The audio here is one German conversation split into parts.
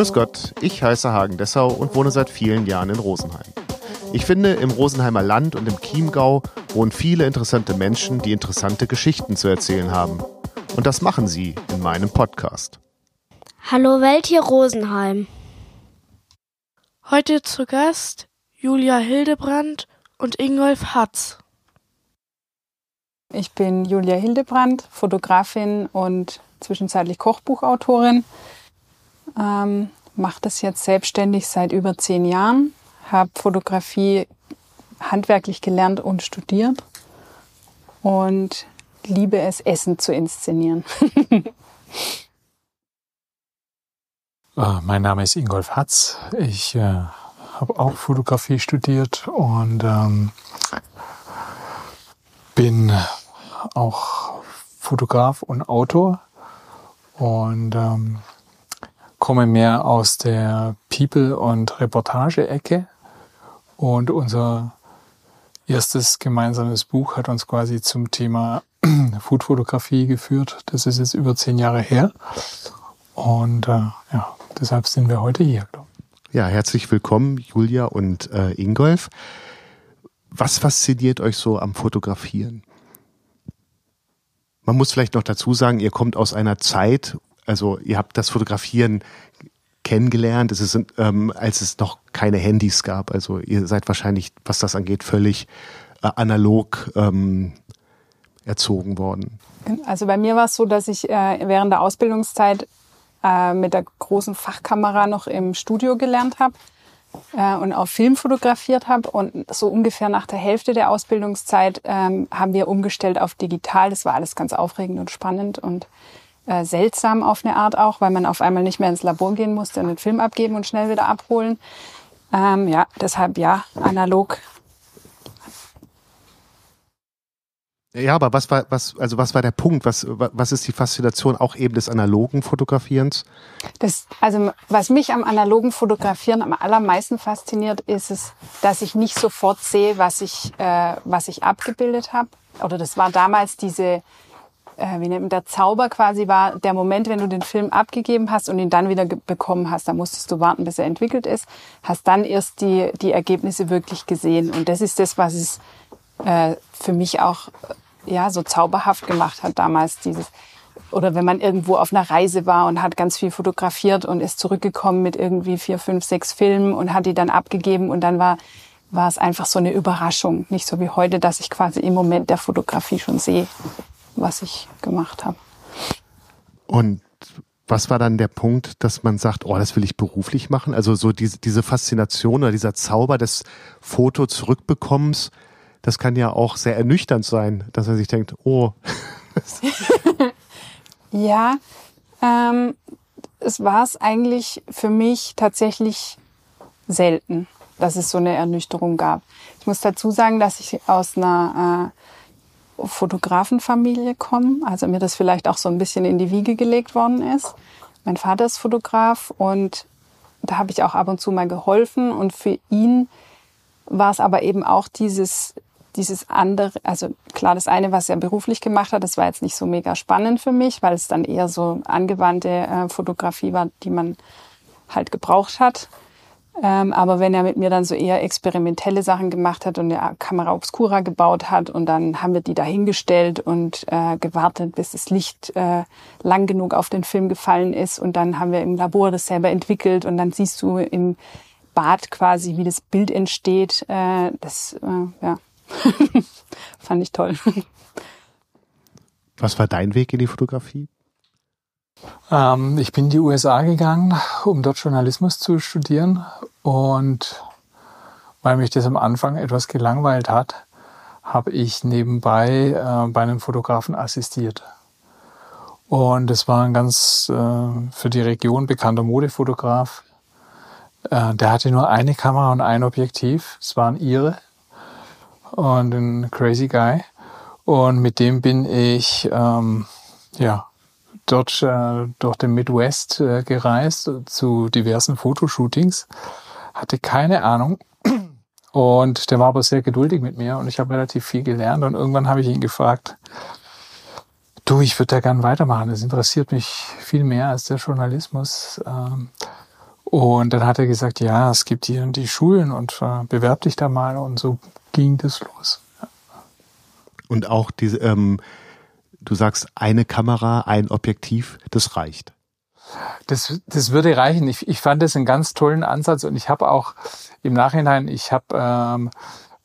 Grüß Gott, ich heiße Hagen Dessau und wohne seit vielen Jahren in Rosenheim. Ich finde, im Rosenheimer Land und im Chiemgau wohnen viele interessante Menschen, die interessante Geschichten zu erzählen haben. Und das machen sie in meinem Podcast. Hallo Welt hier Rosenheim. Heute zu Gast Julia Hildebrand und Ingolf Hatz. Ich bin Julia Hildebrand, Fotografin und zwischenzeitlich Kochbuchautorin. Ähm, Mache das jetzt selbstständig seit über zehn Jahren. Habe Fotografie handwerklich gelernt und studiert und liebe es, Essen zu inszenieren. uh, mein Name ist Ingolf Hatz. Ich äh, habe auch Fotografie studiert und ähm, bin auch Fotograf und Autor und ähm, komme mehr aus der People- und Reportage-Ecke. Und unser erstes gemeinsames Buch hat uns quasi zum Thema Foodfotografie geführt. Das ist jetzt über zehn Jahre her. Und äh, ja, deshalb sind wir heute hier. Ja, herzlich willkommen, Julia und äh, Ingolf. Was fasziniert euch so am Fotografieren? Man muss vielleicht noch dazu sagen, ihr kommt aus einer Zeit, also ihr habt das Fotografieren kennengelernt, es ist, ähm, als es noch keine Handys gab. Also ihr seid wahrscheinlich, was das angeht, völlig äh, analog ähm, erzogen worden. Also bei mir war es so, dass ich äh, während der Ausbildungszeit äh, mit der großen Fachkamera noch im Studio gelernt habe äh, und auch Film fotografiert habe. Und so ungefähr nach der Hälfte der Ausbildungszeit ähm, haben wir umgestellt auf digital. Das war alles ganz aufregend und spannend und äh, seltsam auf eine Art auch, weil man auf einmal nicht mehr ins Labor gehen musste und den Film abgeben und schnell wieder abholen. Ähm, ja, deshalb ja, analog Ja, aber was war, was, also was war der Punkt? Was, was ist die Faszination auch eben des analogen Fotografierens? Das, also, was mich am analogen Fotografieren am allermeisten fasziniert, ist es, dass ich nicht sofort sehe, was ich, äh, was ich abgebildet habe. Oder das war damals diese, äh, wie nennt man, der Zauber quasi war der Moment, wenn du den Film abgegeben hast und ihn dann wieder bekommen hast. Da musstest du warten, bis er entwickelt ist, hast dann erst die, die Ergebnisse wirklich gesehen. Und das ist das, was es äh, für mich auch ja so zauberhaft gemacht hat damals dieses oder wenn man irgendwo auf einer Reise war und hat ganz viel fotografiert und ist zurückgekommen mit irgendwie vier, fünf, sechs Filmen und hat die dann abgegeben und dann war war es einfach so eine Überraschung, nicht so wie heute, dass ich quasi im Moment der Fotografie schon sehe, was ich gemacht habe. Und was war dann der Punkt, dass man sagt, oh, das will ich beruflich machen? Also so diese, diese Faszination oder dieser Zauber des Foto zurückbekommens, das kann ja auch sehr ernüchternd sein, dass er sich denkt, oh. ja, ähm, es war es eigentlich für mich tatsächlich selten, dass es so eine Ernüchterung gab. Ich muss dazu sagen, dass ich aus einer äh, Fotografenfamilie komme, also mir das vielleicht auch so ein bisschen in die Wiege gelegt worden ist. Mein Vater ist Fotograf und da habe ich auch ab und zu mal geholfen und für ihn war es aber eben auch dieses dieses andere, also klar, das eine, was er beruflich gemacht hat, das war jetzt nicht so mega spannend für mich, weil es dann eher so angewandte äh, Fotografie war, die man halt gebraucht hat. Ähm, aber wenn er mit mir dann so eher experimentelle Sachen gemacht hat und eine Kamera Obscura gebaut hat und dann haben wir die dahingestellt und äh, gewartet, bis das Licht äh, lang genug auf den Film gefallen ist und dann haben wir im Labor das selber entwickelt und dann siehst du im Bad quasi, wie das Bild entsteht. Äh, das, äh, ja, Fand ich toll. Was war dein Weg in die Fotografie? Ähm, ich bin in die USA gegangen, um dort Journalismus zu studieren. Und weil mich das am Anfang etwas gelangweilt hat, habe ich nebenbei äh, bei einem Fotografen assistiert. Und es war ein ganz äh, für die Region bekannter Modefotograf. Äh, der hatte nur eine Kamera und ein Objektiv. Es waren ihre und ein Crazy Guy. Und mit dem bin ich ähm, ja dort äh, durch den Midwest äh, gereist zu diversen Fotoshootings. Hatte keine Ahnung. Und der war aber sehr geduldig mit mir und ich habe relativ viel gelernt. Und irgendwann habe ich ihn gefragt, du, ich würde da gern weitermachen. Das interessiert mich viel mehr als der Journalismus. Ähm, Und dann hat er gesagt, ja, es gibt hier die Schulen und äh, bewerb dich da mal. Und so ging das los. Und auch diese, ähm, du sagst, eine Kamera, ein Objektiv, das reicht. Das, das würde reichen. Ich, ich fand das einen ganz tollen Ansatz und ich habe auch im Nachhinein, ich habe ähm,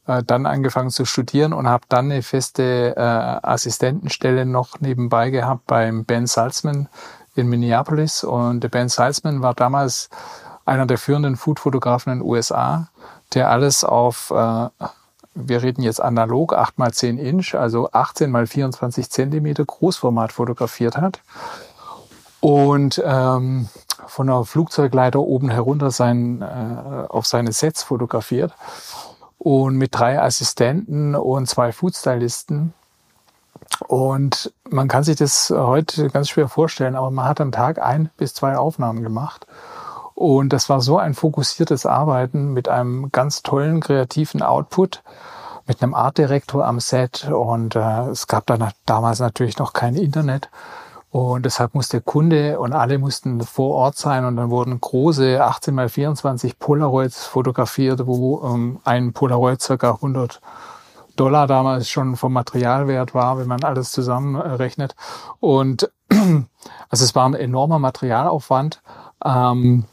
äh, dann angefangen zu studieren und habe dann eine feste äh, Assistentenstelle noch nebenbei gehabt beim Ben Salzman in Minneapolis. Und der Ben Salzman war damals einer der führenden Foodfotografen in den USA, der alles auf, äh, wir reden jetzt analog, 8 mal 10 Inch, also 18 mal 24 Zentimeter Großformat fotografiert hat. Und ähm, von der Flugzeugleiter oben herunter sein, äh, auf seine Sets fotografiert und mit drei Assistenten und zwei Foodstylisten. Und man kann sich das heute ganz schwer vorstellen, aber man hat am Tag ein bis zwei Aufnahmen gemacht. Und das war so ein fokussiertes Arbeiten mit einem ganz tollen kreativen Output, mit einem Artdirektor am Set. Und äh, es gab da damals natürlich noch kein Internet. Und deshalb musste Kunde und alle mussten vor Ort sein und dann wurden große 18 mal 24 Polaroids fotografiert, wo ähm, ein Polaroid circa 100 Dollar damals schon vom Materialwert war, wenn man alles zusammenrechnet. Und also es war ein enormer Materialaufwand. Ähm,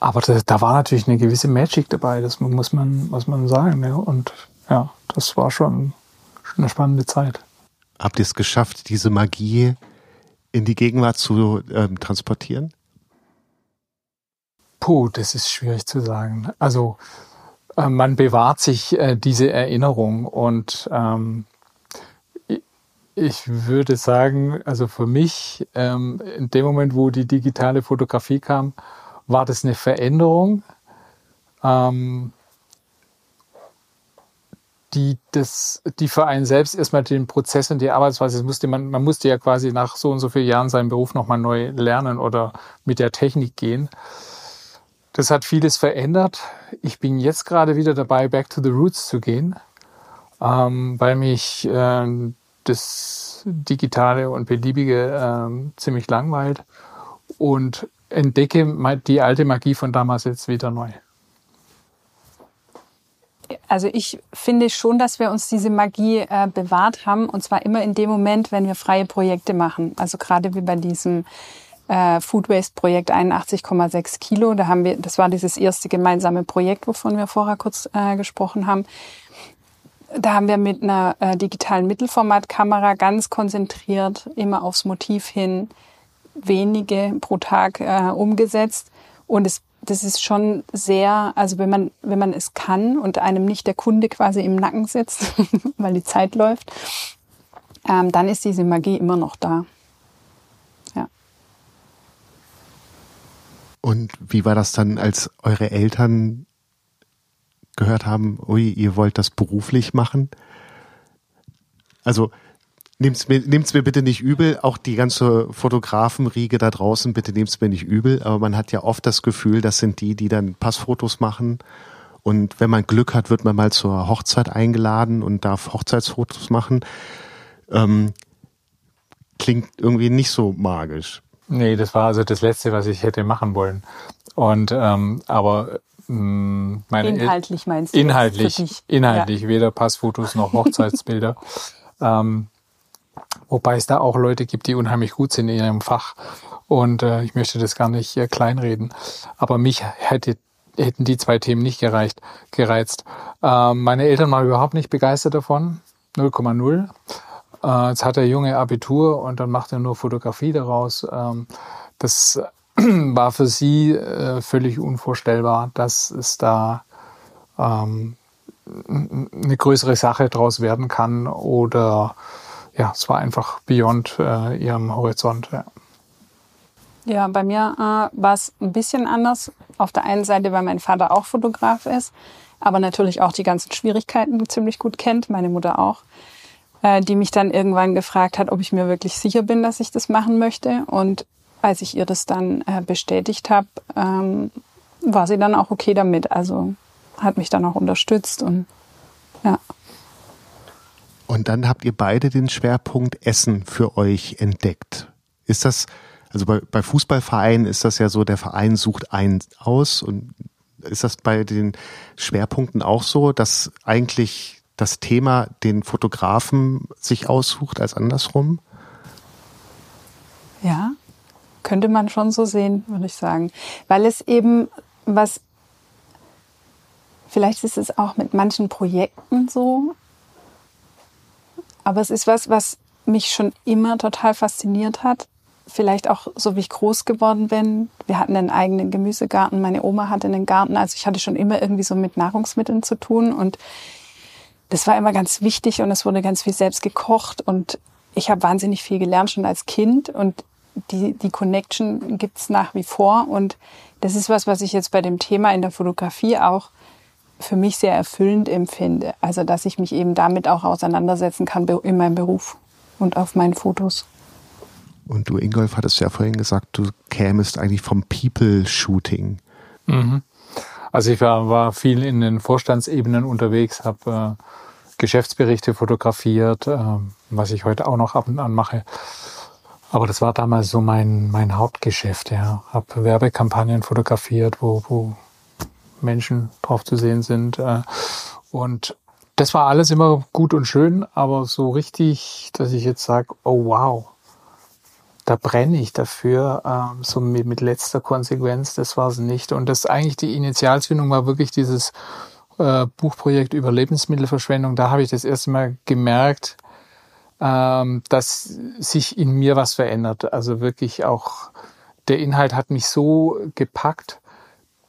aber da, da, war natürlich eine gewisse Magic dabei, das muss man, muss man sagen. Ja. Und ja, das war schon, schon eine spannende Zeit habt ihr es geschafft, diese Magie in die Gegenwart zu ähm, transportieren? Puh, das ist schwierig zu sagen. Also äh, man bewahrt sich äh, diese Erinnerung und ähm, ich würde sagen, also für mich, ähm, in dem Moment, wo die digitale Fotografie kam, war das eine Veränderung. Ähm, die das, die für einen selbst erstmal den Prozess und die Arbeitsweise, musste man, man musste ja quasi nach so und so vielen Jahren seinen Beruf nochmal neu lernen oder mit der Technik gehen. Das hat vieles verändert. Ich bin jetzt gerade wieder dabei, back to the roots zu gehen, ähm, weil mich äh, das Digitale und Beliebige äh, ziemlich langweilt und entdecke die alte Magie von damals jetzt wieder neu also ich finde schon, dass wir uns diese Magie äh, bewahrt haben und zwar immer in dem Moment, wenn wir freie Projekte machen. Also gerade wie bei diesem äh, Food Waste Projekt 81,6 Kilo. Da haben wir, das war dieses erste gemeinsame Projekt, wovon wir vorher kurz äh, gesprochen haben. Da haben wir mit einer äh, digitalen Mittelformatkamera ganz konzentriert immer aufs Motiv hin wenige pro Tag äh, umgesetzt und es das ist schon sehr, also wenn man, wenn man es kann und einem nicht der Kunde quasi im Nacken sitzt, weil die Zeit läuft, ähm, dann ist diese Magie immer noch da. Ja. Und wie war das dann, als eure Eltern gehört haben, ui, ihr wollt das beruflich machen? Also Nehmt's mir, nehmt's mir bitte nicht übel, auch die ganze Fotografenriege da draußen, bitte nehmt's mir nicht übel, aber man hat ja oft das Gefühl, das sind die, die dann Passfotos machen und wenn man Glück hat, wird man mal zur Hochzeit eingeladen und darf Hochzeitsfotos machen. Ähm, klingt irgendwie nicht so magisch. Nee, das war also das Letzte, was ich hätte machen wollen. Und ähm, aber mh, mm, meine inhaltlich meinst du? Inhaltlich, inhaltlich, ja. weder Passfotos noch Hochzeitsbilder. ähm, Wobei es da auch Leute gibt, die unheimlich gut sind in ihrem Fach. Und äh, ich möchte das gar nicht äh, kleinreden. Aber mich hätte, hätten die zwei Themen nicht gereicht, gereizt. Ähm, meine Eltern waren überhaupt nicht begeistert davon. 0,0. Äh, jetzt hat der Junge Abitur und dann macht er nur Fotografie daraus. Ähm, das war für sie äh, völlig unvorstellbar, dass es da ähm, eine größere Sache draus werden kann oder ja, es war einfach beyond äh, ihrem Horizont. Ja. Ja, bei mir äh, war es ein bisschen anders. Auf der einen Seite, weil mein Vater auch Fotograf ist, aber natürlich auch die ganzen Schwierigkeiten ziemlich gut kennt, meine Mutter auch, äh, die mich dann irgendwann gefragt hat, ob ich mir wirklich sicher bin, dass ich das machen möchte. Und als ich ihr das dann äh, bestätigt habe, ähm, war sie dann auch okay damit. Also hat mich dann auch unterstützt und ja. Und dann habt ihr beide den Schwerpunkt Essen für euch entdeckt. Ist das Also bei, bei Fußballvereinen ist das ja so, der Verein sucht einen aus und ist das bei den Schwerpunkten auch so, dass eigentlich das Thema den Fotografen sich aussucht als andersrum? Ja, könnte man schon so sehen, würde ich sagen. Weil es eben was, vielleicht ist es auch mit manchen Projekten so, aber es ist was, was mich schon immer total fasziniert hat. Vielleicht auch so, wie ich groß geworden bin. Wir hatten einen eigenen Gemüsegarten. Meine Oma hatte einen Garten. Also ich hatte schon immer irgendwie so mit Nahrungsmitteln zu tun. Und das war immer ganz wichtig und es wurde ganz viel selbst gekocht. Und ich habe wahnsinnig viel gelernt schon als Kind. Und die, die Connection gibt's nach wie vor. Und das ist was, was ich jetzt bei dem Thema in der Fotografie auch für mich sehr erfüllend empfinde. Also, dass ich mich eben damit auch auseinandersetzen kann in meinem Beruf und auf meinen Fotos. Und du, Ingolf, hattest ja vorhin gesagt, du kämest eigentlich vom People-Shooting. Mhm. Also ich war, war, viel in den Vorstandsebenen unterwegs, habe äh, Geschäftsberichte fotografiert, äh, was ich heute auch noch ab und an mache. Aber das war damals so mein, mein Hauptgeschäft, ja. Habe Werbekampagnen fotografiert, wo, wo Menschen drauf zu sehen sind. Äh, und das war alles immer gut und schön, aber so richtig, dass ich jetzt sage, oh wow, da brenne ich dafür, ähm, so mit, letzter Konsequenz, das war es nicht. Und das eigentlich die Initialzündung war wirklich dieses äh, Buchprojekt über Lebensmittelverschwendung. Da habe ich das erste Mal gemerkt, ähm, dass sich in mir was verändert. Also wirklich auch der Inhalt hat mich so gepackt,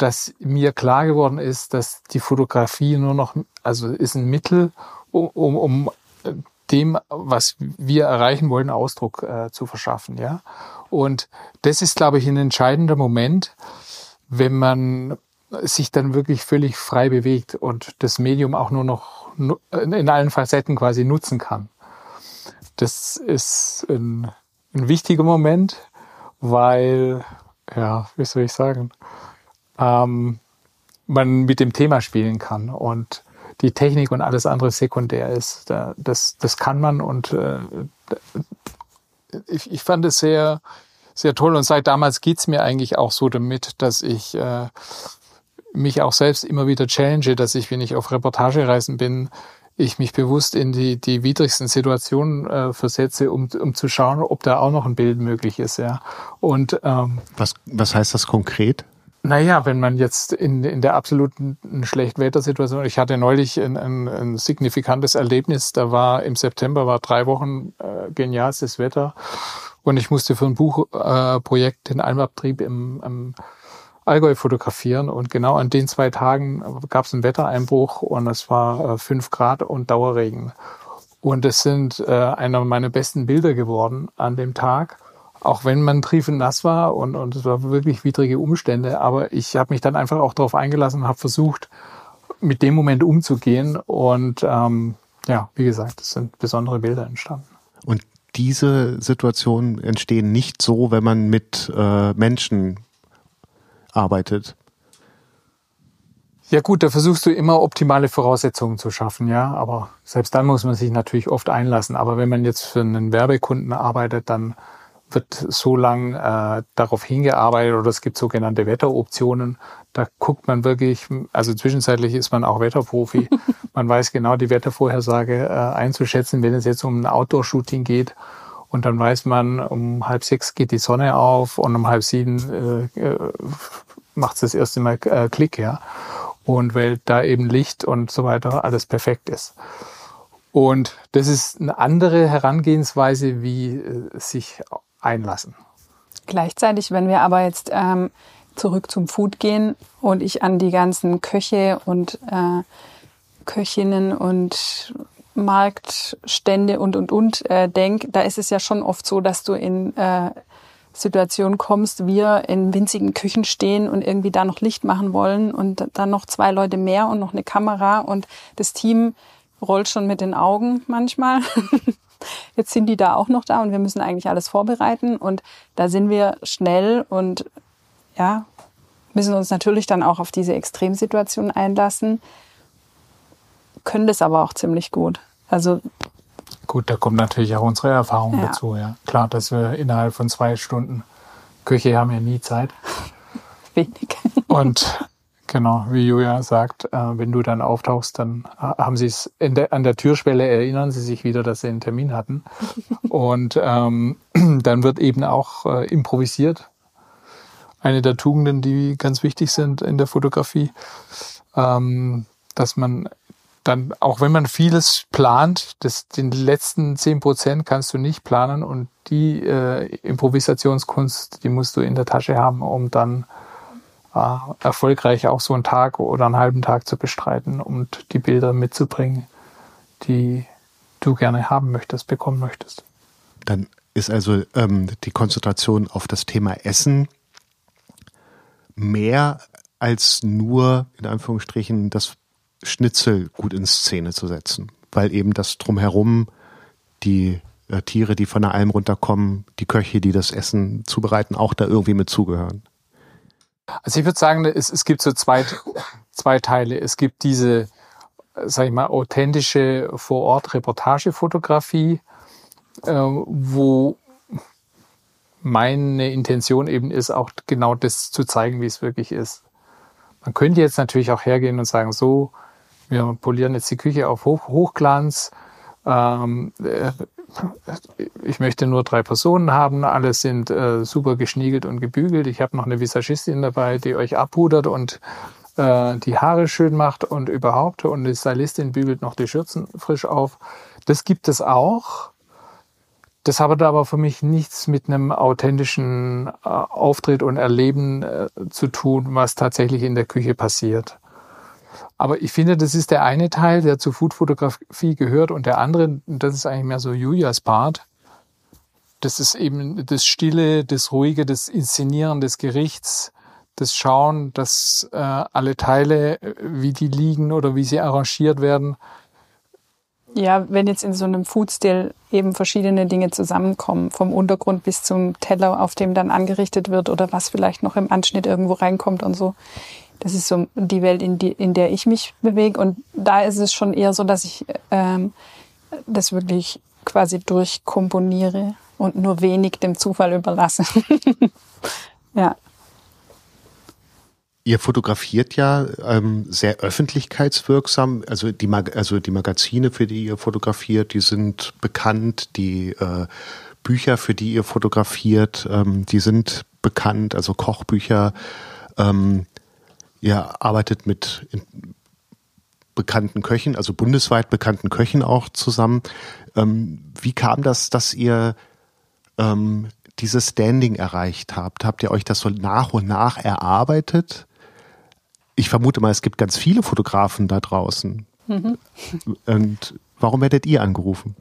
dass mir klar geworden ist, dass die Fotografie nur noch, also ist ein Mittel, um, um, um dem, was wir erreichen wollen, Ausdruck äh, zu verschaffen. Ja? Und das ist, glaube ich, ein entscheidender Moment, wenn man sich dann wirklich völlig frei bewegt und das Medium auch nur noch in allen Facetten quasi nutzen kann. Das ist ein, ein wichtiger Moment, weil, ja, wie soll ich sagen, ähm, man mit dem Thema spielen kann und die Technik und alles andere sekundär ist. Das, das kann man und äh, ich, ich fand es sehr, sehr toll und seit damals geht's mir eigentlich auch so damit, dass ich äh, mich auch selbst immer wieder challenge, dass ich, wenn ich auf Reportagereisen bin, ich mich bewusst in die, die widrigsten Situationen äh, versetze, um, um zu schauen, ob da auch noch ein Bild möglich ist. Ja. Und ähm, was, was heißt das konkret? Naja, wenn man jetzt in, in der absoluten Schlechtwettersituation, ich hatte neulich ein, ein, ein signifikantes Erlebnis, da war im September, war drei Wochen äh, genialstes Wetter und ich musste für ein Buchprojekt äh, den Almabtrieb im, im Allgäu fotografieren und genau an den zwei Tagen gab es einen Wettereinbruch und es war äh, fünf Grad und Dauerregen. Und es sind äh, einer meiner besten Bilder geworden an dem Tag auch wenn man triefend nass war und, und es war wirklich widrige Umstände. Aber ich habe mich dann einfach auch darauf eingelassen und habe versucht, mit dem Moment umzugehen. Und ähm, ja, wie gesagt, es sind besondere Bilder entstanden. Und diese Situationen entstehen nicht so, wenn man mit äh, Menschen arbeitet. Ja gut, da versuchst du immer optimale Voraussetzungen zu schaffen, ja. Aber selbst dann muss man sich natürlich oft einlassen. Aber wenn man jetzt für einen Werbekunden arbeitet, dann wird so lang äh, darauf hingearbeitet oder es gibt sogenannte Wetteroptionen. Da guckt man wirklich, also zwischenzeitlich ist man auch Wetterprofi. man weiß genau die Wettervorhersage äh, einzuschätzen, wenn es jetzt um ein Outdoor-Shooting geht. Und dann weiß man, um halb sechs geht die Sonne auf und um halb sieben äh, äh macht es das erste Mal äh, Klick, ja. Und weil da eben Licht und so weiter alles perfekt ist. Und das ist eine andere Herangehensweise, wie äh, sich einlassen. Gleichzeitig, wenn wir aber jetzt ähm, zurück zum Food gehen und ich an die ganzen Köche und äh, Köchinnen und Marktstände und und und äh, denk, da ist es ja schon oft so, dass du in äh, Situationen kommst, wir in winzigen Küchen stehen und irgendwie da noch Licht machen wollen und dann noch zwei Leute mehr und noch eine Kamera und das Team rollt schon mit den Augen manchmal. Jetzt sind die da auch noch da und wir müssen eigentlich alles vorbereiten. Und da sind wir schnell und ja, müssen uns natürlich dann auch auf diese Extremsituation einlassen, können das aber auch ziemlich gut. Also Gut, da kommt natürlich auch unsere Erfahrung ja. dazu, ja. Klar, dass wir innerhalb von zwei Stunden Köche haben ja nie Zeit. Wenig. Und genau, wie Julia sagt, äh, wenn du dann auftauchst, dann äh, haben sie es der, an der Türschwelle erinnern sie sich wieder, dass sie einen Termin hatten. Und ähm, dann wird eben auch äh, improvisiert. Eine der Tugenden, die ganz wichtig sind in der Fotografie, ähm, dass man dann, auch wenn man vieles plant, das, den letzten zehn Prozent kannst du nicht planen und die äh, Improvisationskunst, die musst du in der Tasche haben, um dann erfolgreich auch so einen Tag oder einen halben Tag zu bestreiten und die Bilder mitzubringen, die du gerne haben möchtest, bekommen möchtest. Dann ist also ähm, die Konzentration auf das Thema Essen mehr als nur in Anführungsstrichen das Schnitzel gut in Szene zu setzen, weil eben das drumherum die äh, Tiere, die von der Alm runterkommen, die Köche, die das Essen zubereiten, auch da irgendwie mit zugehören. Also ich würde sagen, es, es gibt so zwei, zwei Teile. Es gibt diese, sag ich mal, authentische Vor-Ort-Reportagefotografie, äh, wo meine Intention eben ist, auch genau das zu zeigen, wie es wirklich ist. Man könnte jetzt natürlich auch hergehen und sagen, so, wir polieren jetzt die Küche auf Hoch Hochglanz. Ähm, äh, ich möchte nur drei Personen haben, alle sind äh, super geschniegelt und gebügelt. Ich habe noch eine Visagistin dabei, die euch abpudert und äh, die Haare schön macht und überhaupt. Und die Stylistin bügelt noch die Schürzen frisch auf. Das gibt es auch. Das hat aber für mich nichts mit einem authentischen äh, Auftritt und Erleben äh, zu tun, was tatsächlich in der Küche passiert. Aber ich finde, das ist der eine Teil, der zur Foodfotografie gehört und der andere, das ist eigentlich mehr so Julias Part. Das ist eben das Stille, das Ruhige, das Inszenieren des Gerichts, das Schauen, dass äh, alle Teile, äh, wie die liegen oder wie sie arrangiert werden, ja, wenn jetzt in so einem Foodstil eben verschiedene Dinge zusammenkommen, vom Untergrund bis zum Teller, auf dem dann angerichtet wird oder was vielleicht noch im Anschnitt irgendwo reinkommt und so. Das ist so die Welt, in, die, in der ich mich bewege. Und da ist es schon eher so, dass ich ähm, das wirklich quasi durchkomponiere und nur wenig dem Zufall überlasse. ja. Ihr fotografiert ja ähm, sehr öffentlichkeitswirksam. Also die, Mag also die Magazine, für die ihr fotografiert, die sind bekannt. Die äh, Bücher, für die ihr fotografiert, ähm, die sind bekannt. Also Kochbücher. Ähm, ihr arbeitet mit bekannten Köchen, also bundesweit bekannten Köchen auch zusammen. Ähm, wie kam das, dass ihr ähm, dieses Standing erreicht habt? Habt ihr euch das so nach und nach erarbeitet? Ich vermute mal, es gibt ganz viele Fotografen da draußen. Mhm. Und warum werdet ihr angerufen?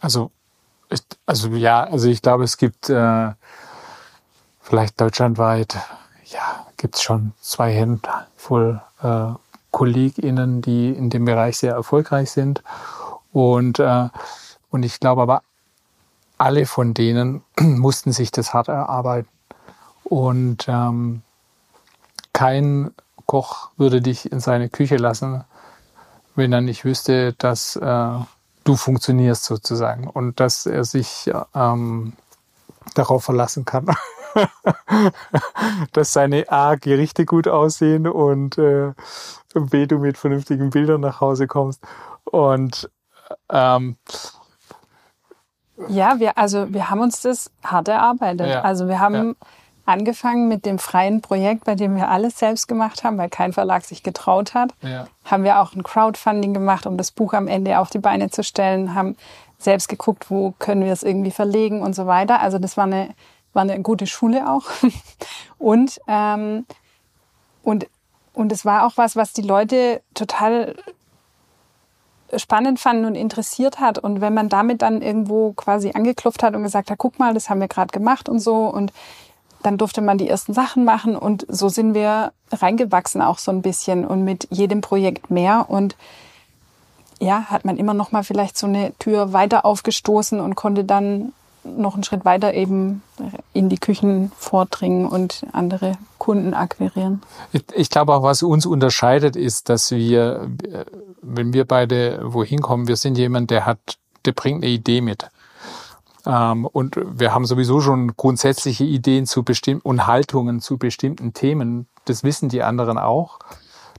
Also, ich, also ja, also ich glaube, es gibt äh, vielleicht deutschlandweit, ja, gibt es schon zwei Handvoll äh, KollegInnen, die in dem Bereich sehr erfolgreich sind. Und, äh, und ich glaube aber, alle von denen mussten sich das hart erarbeiten. Und ähm, kein Koch würde dich in seine Küche lassen, wenn er nicht wüsste, dass äh, du funktionierst sozusagen und dass er sich ähm, darauf verlassen kann, dass seine A Gerichte gut aussehen und äh, B du mit vernünftigen Bildern nach Hause kommst und ähm, ja, wir also wir haben uns das hart erarbeitet. Ja, also wir haben ja angefangen mit dem freien Projekt, bei dem wir alles selbst gemacht haben, weil kein Verlag sich getraut hat. Ja. Haben wir auch ein Crowdfunding gemacht, um das Buch am Ende auf die Beine zu stellen, haben selbst geguckt, wo können wir es irgendwie verlegen und so weiter. Also das war eine, war eine gute Schule auch. und, ähm, und, und es war auch was, was die Leute total spannend fanden und interessiert hat. Und wenn man damit dann irgendwo quasi angeklopft hat und gesagt hat, guck mal, das haben wir gerade gemacht und so und dann durfte man die ersten Sachen machen und so sind wir reingewachsen auch so ein bisschen und mit jedem Projekt mehr und ja, hat man immer noch mal vielleicht so eine Tür weiter aufgestoßen und konnte dann noch einen Schritt weiter eben in die Küchen vordringen und andere Kunden akquirieren. Ich, ich glaube auch, was uns unterscheidet, ist, dass wir, wenn wir beide wohin kommen, wir sind jemand, der hat, der bringt eine Idee mit. Ähm, und wir haben sowieso schon grundsätzliche Ideen zu bestimmten und Haltungen zu bestimmten Themen. Das wissen die anderen auch.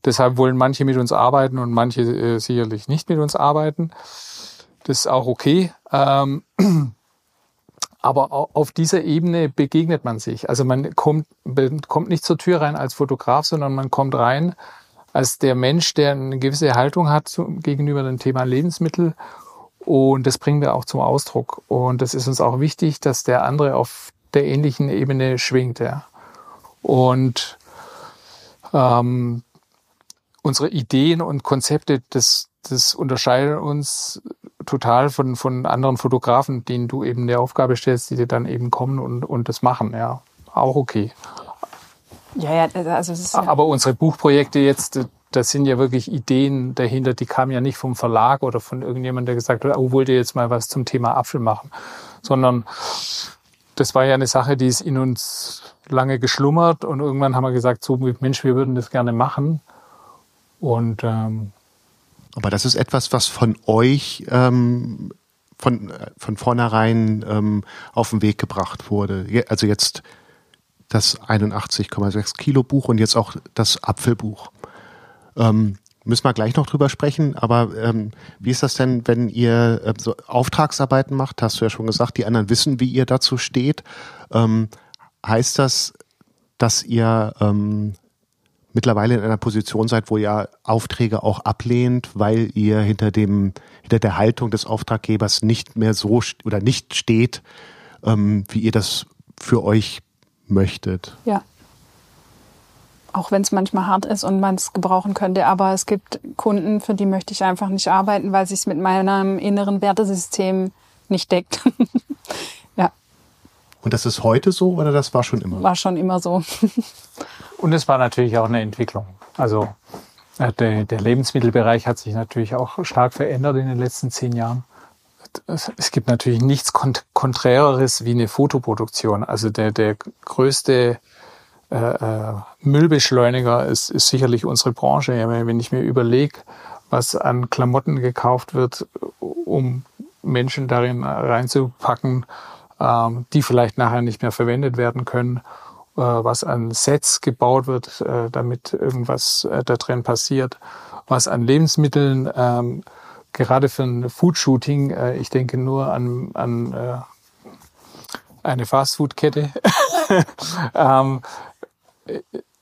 Deshalb wollen manche mit uns arbeiten und manche äh, sicherlich nicht mit uns arbeiten. Das ist auch okay. Ähm, aber auf dieser Ebene begegnet man sich. Also man kommt, kommt nicht zur Tür rein als Fotograf, sondern man kommt rein als der Mensch, der eine gewisse Haltung hat gegenüber dem Thema Lebensmittel. Und das bringen wir auch zum Ausdruck. Und das ist uns auch wichtig, dass der andere auf der ähnlichen Ebene schwingt. Ja. Und ähm, unsere Ideen und Konzepte, das, das unterscheidet uns total von, von anderen Fotografen, denen du eben eine Aufgabe stellst, die dir dann eben kommen und, und das machen. Ja, auch okay. Ja, ja, also es ist ja Aber unsere Buchprojekte jetzt, das sind ja wirklich Ideen dahinter, die kamen ja nicht vom Verlag oder von irgendjemandem, der gesagt hat, oh, wollt ihr jetzt mal was zum Thema Apfel machen, sondern das war ja eine Sache, die ist in uns lange geschlummert und irgendwann haben wir gesagt, so Mensch, wir würden das gerne machen. Und ähm, aber das ist etwas, was von euch ähm, von, von vornherein ähm, auf den Weg gebracht wurde. Also jetzt das 81,6 Kilo Buch und jetzt auch das Apfelbuch. Ähm, müssen wir gleich noch drüber sprechen, aber ähm, wie ist das denn, wenn ihr äh, so Auftragsarbeiten macht? Hast du ja schon gesagt, die anderen wissen, wie ihr dazu steht. Ähm, heißt das, dass ihr ähm, mittlerweile in einer Position seid, wo ihr Aufträge auch ablehnt, weil ihr hinter dem hinter der Haltung des Auftraggebers nicht mehr so oder nicht steht, ähm, wie ihr das für euch möchtet. Ja. Auch wenn es manchmal hart ist und man es gebrauchen könnte, aber es gibt Kunden, für die möchte ich einfach nicht arbeiten, weil sich mit meinem inneren Wertesystem nicht deckt. ja. Und das ist heute so oder das war schon immer? War schon immer so. Und es war natürlich auch eine Entwicklung. Also äh, der, der Lebensmittelbereich hat sich natürlich auch stark verändert in den letzten zehn Jahren. Es gibt natürlich nichts Konträres wie eine Fotoproduktion. Also der, der größte äh, äh, Müllbeschleuniger ist, ist sicherlich unsere Branche. Wenn ich mir überlege, was an Klamotten gekauft wird, um Menschen darin reinzupacken, ähm, die vielleicht nachher nicht mehr verwendet werden können äh, was an Sets gebaut wird, äh, damit irgendwas äh, da drin passiert, was an Lebensmitteln, ähm, gerade für ein Food-Shooting, ich denke nur an, an eine Fastfood-Kette. ähm,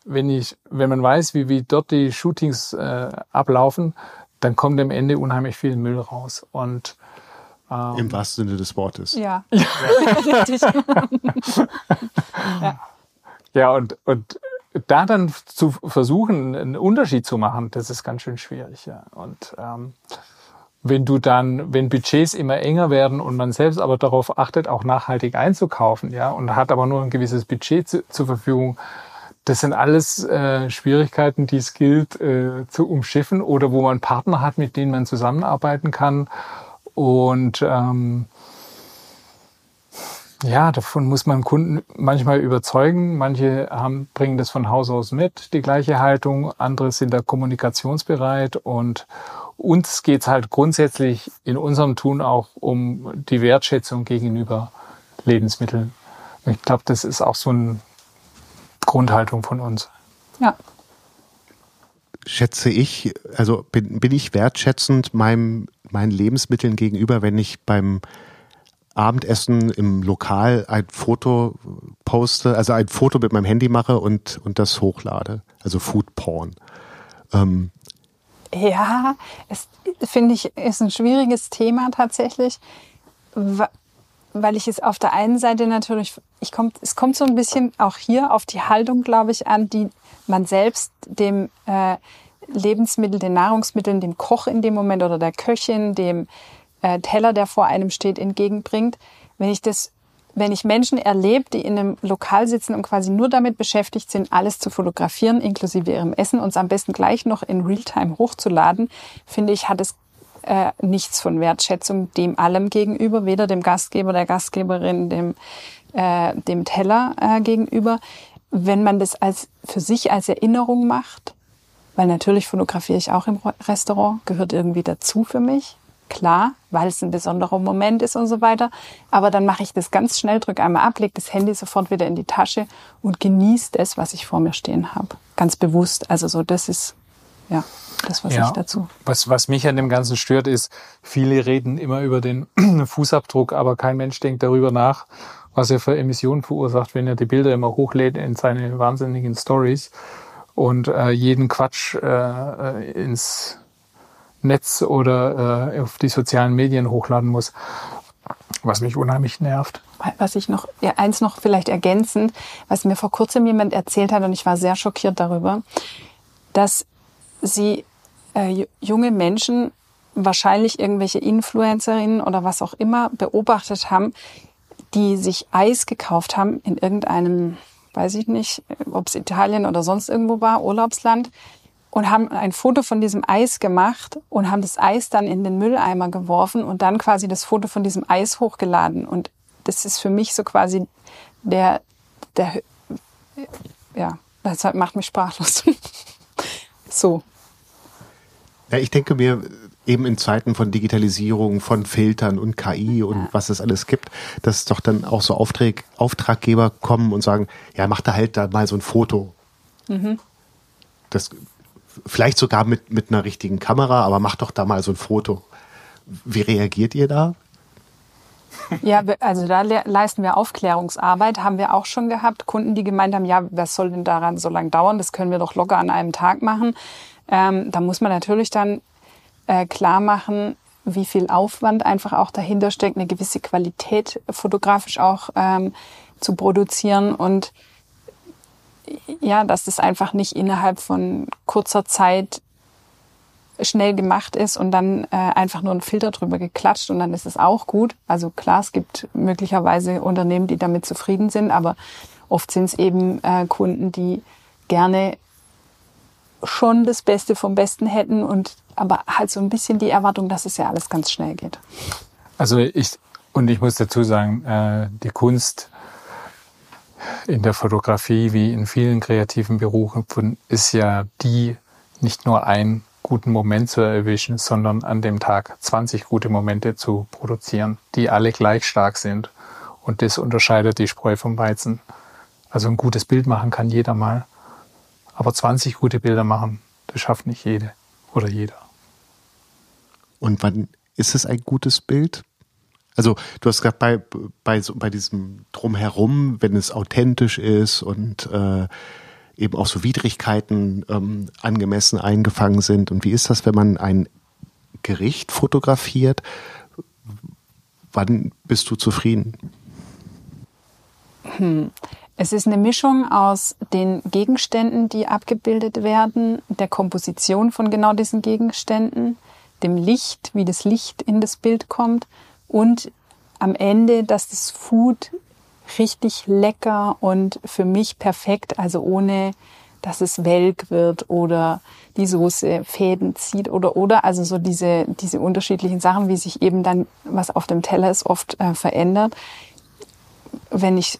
wenn ich, wenn man weiß, wie, wie dort die Shootings äh, ablaufen, dann kommt am Ende unheimlich viel Müll raus. Und ähm, im wahrsten Sinne des Wortes. Ja, ja. richtig. ja. Ja, und, und da dann zu versuchen, einen Unterschied zu machen, das ist ganz schön schwierig. Ja. Und ähm, wenn du dann, wenn Budgets immer enger werden und man selbst aber darauf achtet, auch nachhaltig einzukaufen, ja, und hat aber nur ein gewisses Budget zu, zur Verfügung, das sind alles äh, Schwierigkeiten, die es gilt äh, zu umschiffen oder wo man Partner hat, mit denen man zusammenarbeiten kann. Und ähm, ja, davon muss man Kunden manchmal überzeugen. Manche haben, bringen das von Haus aus mit, die gleiche Haltung. Andere sind da kommunikationsbereit. Und uns geht's halt grundsätzlich in unserem Tun auch um die Wertschätzung gegenüber Lebensmitteln. Ich glaube, das ist auch so eine Grundhaltung von uns. Ja. Schätze ich, also bin, bin ich wertschätzend meinem, meinen Lebensmitteln gegenüber, wenn ich beim Abendessen im Lokal ein Foto poste, also ein Foto mit meinem Handy mache und, und das hochlade. Also Food Porn. Ähm. Ja, es finde ich, ist ein schwieriges Thema tatsächlich, weil ich es auf der einen Seite natürlich, ich kommt, es kommt so ein bisschen auch hier auf die Haltung, glaube ich, an, die man selbst dem äh, Lebensmittel, den Nahrungsmitteln, dem Koch in dem Moment oder der Köchin, dem äh, Teller, der vor einem steht, entgegenbringt. Wenn ich das, wenn ich Menschen erlebe, die in einem Lokal sitzen und quasi nur damit beschäftigt sind, alles zu fotografieren, inklusive ihrem Essen und es am besten gleich noch in Realtime hochzuladen, finde ich, hat es äh, nichts von Wertschätzung dem allem gegenüber, weder dem Gastgeber, der Gastgeberin, dem, äh, dem Teller äh, gegenüber. Wenn man das als, für sich als Erinnerung macht, weil natürlich fotografiere ich auch im Restaurant, gehört irgendwie dazu für mich klar, weil es ein besonderer Moment ist und so weiter. Aber dann mache ich das ganz schnell, drücke einmal ab, lege das Handy sofort wieder in die Tasche und genieße das, was ich vor mir stehen habe. Ganz bewusst. Also so, das ist, ja, das, was Ja. ich dazu. Was, was mich an dem Ganzen stört, ist, viele reden immer über den Fußabdruck, aber kein Mensch denkt darüber nach, was er für Emissionen verursacht, wenn er die Bilder immer hochlädt in seine wahnsinnigen Stories und äh, jeden Quatsch äh, äh, ins Netz oder äh, auf die sozialen Medien hochladen muss, was mich unheimlich nervt. Was ich noch, ja, eins noch vielleicht ergänzend, was mir vor kurzem jemand erzählt hat und ich war sehr schockiert darüber, dass sie äh, ju- junge Menschen wahrscheinlich irgendwelche Influencerinnen oder was auch immer beobachtet haben, die sich Eis gekauft haben in irgendeinem, weiß ich nicht, ob es Italien oder sonst irgendwo war, Urlaubsland, und haben ein Foto von diesem Eis gemacht und haben das Eis dann in den Mülleimer geworfen und dann quasi das Foto von diesem Eis hochgeladen. Und das ist für mich so quasi der, der, ja, das macht mich sprachlos. so. Ja, ich denke mir, eben in Zeiten von Digitalisierung, von Filtern und KI und was es alles gibt, dass doch dann auch so Auftrag, Auftraggeber kommen und sagen, ja, mach da halt da mal so ein Foto. Das, vielleicht sogar mit, mit einer richtigen Kamera, aber mach doch da mal so ein Foto. Wie reagiert ihr da? Ja, also da le- leisten wir Aufklärungsarbeit. Haben wir auch schon gehabt. Kunden, die gemeint haben, ja, was soll denn daran so lange dauern? Das können wir doch locker an einem Tag machen. Ähm, da muss man natürlich dann äh, klar machen, wie viel Aufwand einfach auch dahinter steckt, eine gewisse Qualität fotografisch auch ähm, zu produzieren und ja, dass das einfach nicht innerhalb von kurzer Zeit schnell gemacht ist und dann äh, einfach nur ein Filter drüber geklatscht und dann ist es auch gut. Also klar, es gibt möglicherweise Unternehmen, die damit zufrieden sind, aber oft sind es eben äh, Kunden, die gerne schon das Beste vom Besten hätten und aber halt so ein bisschen die Erwartung, dass es ja alles ganz schnell geht. Also ich, und ich muss dazu sagen, äh, die Kunst in der Fotografie wie in vielen kreativen Berufen ist ja die, nicht nur einen guten Moment zu erwischen, sondern an dem Tag 20 gute Momente zu produzieren, die alle gleich stark sind. Und das unterscheidet die Spreu vom Weizen. Also ein gutes Bild machen kann jeder mal. Aber 20 gute Bilder machen, das schafft nicht jede oder jeder. Und wann ist es ein gutes Bild? Also du hast gerade bei, bei, so, bei diesem Drumherum, wenn es authentisch ist und äh, eben auch so Widrigkeiten ähm, angemessen eingefangen sind. Und wie ist das, wenn man ein Gericht fotografiert? Wann bist du zufrieden? Es ist eine Mischung aus den Gegenständen, die abgebildet werden, der Komposition von genau diesen Gegenständen, dem Licht, wie das Licht in das Bild kommt und am Ende, dass das Food richtig lecker und für mich perfekt, also ohne dass es welk wird oder die Soße Fäden zieht oder oder also so diese diese unterschiedlichen Sachen, wie sich eben dann was auf dem Teller ist oft äh, verändert. Wenn ich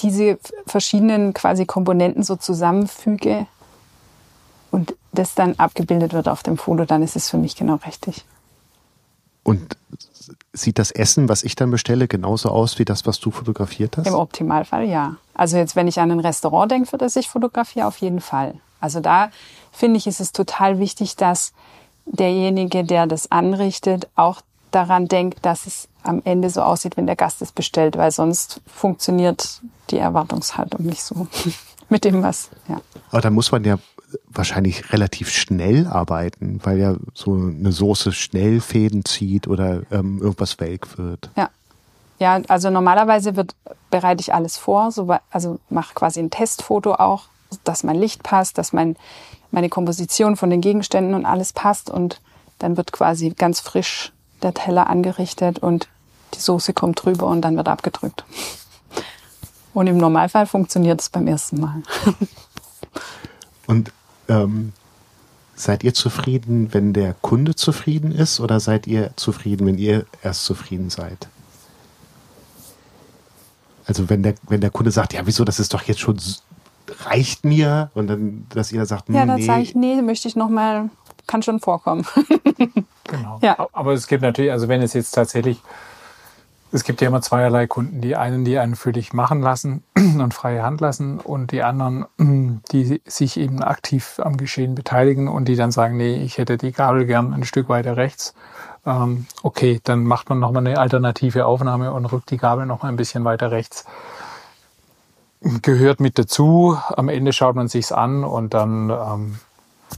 diese verschiedenen quasi Komponenten so zusammenfüge und das dann abgebildet wird auf dem Foto, dann ist es für mich genau richtig. Und sieht das Essen, was ich dann bestelle, genauso aus wie das, was du fotografiert hast? Im Optimalfall ja. Also jetzt, wenn ich an ein Restaurant denke, für das ich fotografiere, auf jeden Fall. Also da finde ich, ist es total wichtig, dass derjenige, der das anrichtet, auch daran denkt, dass es am Ende so aussieht, wenn der Gast es bestellt, weil sonst funktioniert die Erwartungshaltung nicht so mit dem, was, ja. Aber da muss man ja wahrscheinlich relativ schnell arbeiten, weil ja so eine Soße schnell Fäden zieht oder ähm, irgendwas welk wird. Ja. Ja, also normalerweise wird, bereite ich alles vor, so, also mache quasi ein Testfoto auch, dass mein Licht passt, dass mein, meine Komposition von den Gegenständen und alles passt und dann wird quasi ganz frisch der Teller angerichtet und die Soße kommt drüber und dann wird abgedrückt. Und im Normalfall funktioniert es beim ersten Mal. Und ähm, seid ihr zufrieden, wenn der Kunde zufrieden ist oder seid ihr zufrieden, wenn ihr erst zufrieden seid? Also wenn der, wenn der Kunde sagt, ja, wieso, das ist doch jetzt schon, reicht mir und dann, dass ihr sagt, Ja, dann nee, sage ich, nee, möchte ich noch mal kann schon vorkommen. Genau. Ja. Aber es gibt natürlich, also wenn es jetzt tatsächlich, es gibt ja immer zweierlei Kunden. Die einen, die einen für dich machen lassen und freie Hand lassen und die anderen, die sich eben aktiv am Geschehen beteiligen und die dann sagen, nee, ich hätte die Gabel gern ein Stück weiter rechts. Ähm, okay, dann macht man nochmal eine alternative Aufnahme und rückt die Gabel nochmal ein bisschen weiter rechts. Gehört mit dazu. Am Ende schaut man sich's an und dann ähm,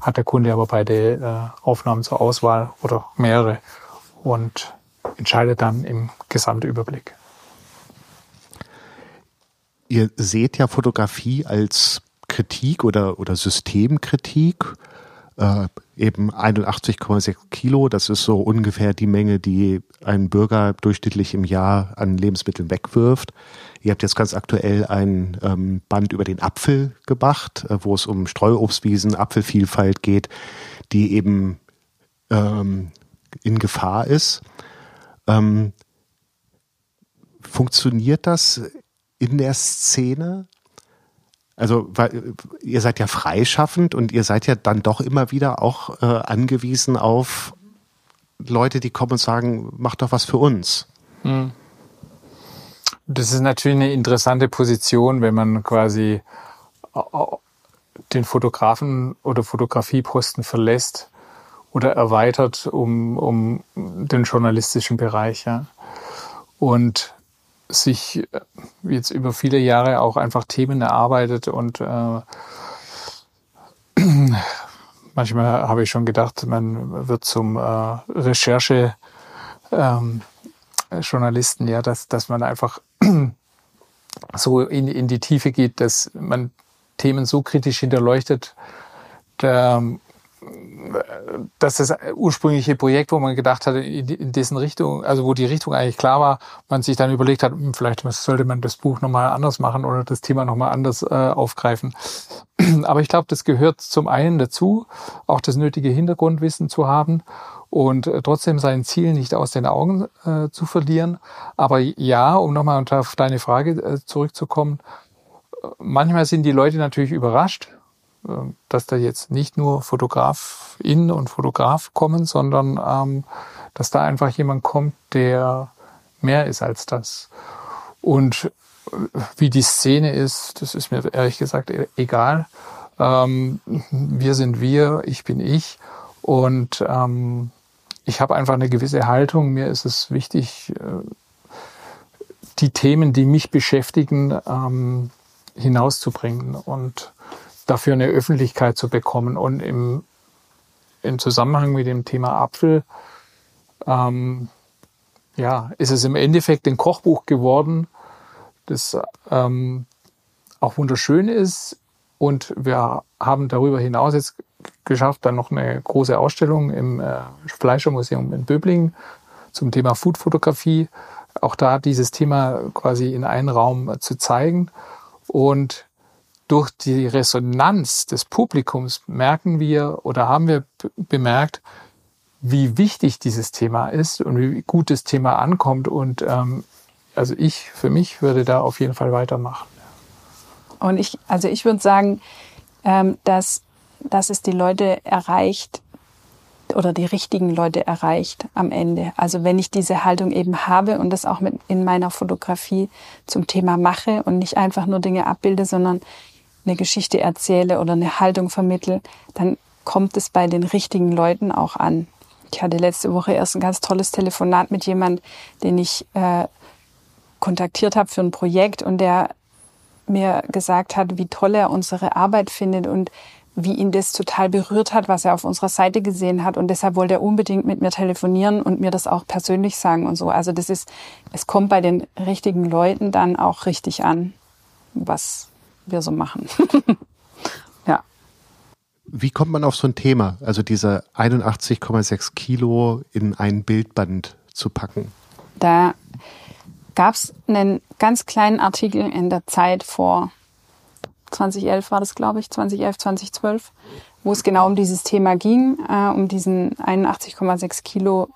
hat der Kunde aber beide äh, Aufnahmen zur Auswahl oder mehrere und entscheidet dann im Gesamtüberblick. Ihr seht ja Fotografie als Kritik oder, oder Systemkritik. Äh, eben 81,6 Kilo, das ist so ungefähr die Menge, die ein Bürger durchschnittlich im Jahr an Lebensmitteln wegwirft. Ihr habt jetzt ganz aktuell ein ähm, Band über den Apfel gemacht, äh, wo es um Streuobstwiesen, Apfelvielfalt geht, die eben ähm, in Gefahr ist. Ähm, funktioniert das in der Szene? Also, weil ihr seid ja freischaffend und ihr seid ja dann doch immer wieder auch äh, angewiesen auf Leute, die kommen und sagen, mach doch was für uns. Hm. Das ist natürlich eine interessante Position, wenn man quasi den Fotografen oder Fotografieposten verlässt oder erweitert um, um den journalistischen Bereich. Ja. Und sich jetzt über viele Jahre auch einfach Themen erarbeitet und äh, manchmal habe ich schon gedacht, man wird zum äh, Recherche ähm, Journalisten, ja, dass, dass man einfach so in, in die Tiefe geht, dass man Themen so kritisch hinterleuchtet, der, dass das ursprüngliche Projekt, wo man gedacht hat, in dessen Richtung, also wo die Richtung eigentlich klar war, man sich dann überlegt hat, hm, vielleicht sollte man das Buch nochmal anders machen oder das Thema nochmal anders äh, aufgreifen. Aber ich glaube, das gehört zum einen dazu, auch das nötige Hintergrundwissen zu haben und äh, trotzdem sein Ziel nicht aus den Augen äh, zu verlieren. Aber ja, um nochmal auf deine Frage äh, zurückzukommen, äh, manchmal sind die Leute natürlich überrascht, dass da jetzt nicht nur Fotografin und Fotograf kommen, sondern ähm, dass da einfach jemand kommt, der mehr ist als das. Und äh, wie die Szene ist, das ist mir ehrlich gesagt e-, egal. Ähm, wir sind wir, ich bin ich. Und ähm, ich habe einfach eine gewisse Haltung. Mir ist es wichtig, äh, die Themen, die mich beschäftigen, ähm, hinauszubringen. Und dafür eine Öffentlichkeit zu bekommen. Und im, im Zusammenhang mit dem Thema Apfel, ähm, ja, ist es im Endeffekt ein Kochbuch geworden, das ähm, auch wunderschön ist. Und wir haben darüber hinaus jetzt geschafft, dann noch eine große Ausstellung im äh, Fleischermuseum in Böblingen zum Thema Foodfotografie. Auch da dieses Thema quasi in einen Raum zu zeigen. Und durch die Resonanz des Publikums merken wir oder haben wir bemerkt, wie wichtig dieses Thema ist und wie gut das Thema ankommt. Und ähm, also ich für mich würde da auf jeden Fall weitermachen. Und ich, also ich würde sagen, ähm, dass, dass es die Leute erreicht oder die richtigen Leute erreicht am Ende. Also wenn ich diese Haltung eben habe und das auch mit in meiner Fotografie zum Thema mache und nicht einfach nur Dinge abbilde, sondern eine Geschichte erzähle oder eine Haltung vermittle, dann kommt es bei den richtigen Leuten auch an. Ich hatte letzte Woche erst ein ganz tolles Telefonat mit jemand, den ich äh, kontaktiert habe für ein Projekt und der mir gesagt hat, wie toll er unsere Arbeit findet und wie ihn das total berührt hat, was er auf unserer Seite gesehen hat. Und deshalb wollte er unbedingt mit mir telefonieren und mir das auch persönlich sagen und so. Also das ist, es kommt bei den richtigen Leuten dann auch richtig an, was wir so machen. ja. Wie kommt man auf so ein Thema, also diese 81,6 Kilo in ein Bildband zu packen? Da gab es einen ganz kleinen Artikel in der Zeit vor 2011 war das, glaube ich, 2011, 2012, wo es genau um dieses Thema ging, äh, um diesen 81,6 Kilo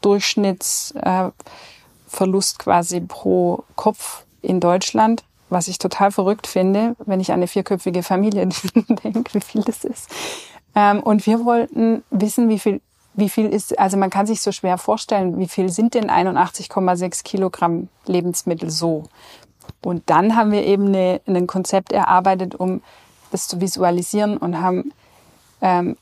Durchschnittsverlust äh, quasi pro Kopf in Deutschland was ich total verrückt finde, wenn ich an eine vierköpfige Familie denke, wie viel das ist. Ähm, und wir wollten wissen, wie viel, wie viel ist, also man kann sich so schwer vorstellen, wie viel sind denn 81,6 Kilogramm Lebensmittel so? Und dann haben wir eben eine, ein Konzept erarbeitet, um das zu visualisieren und haben ähm,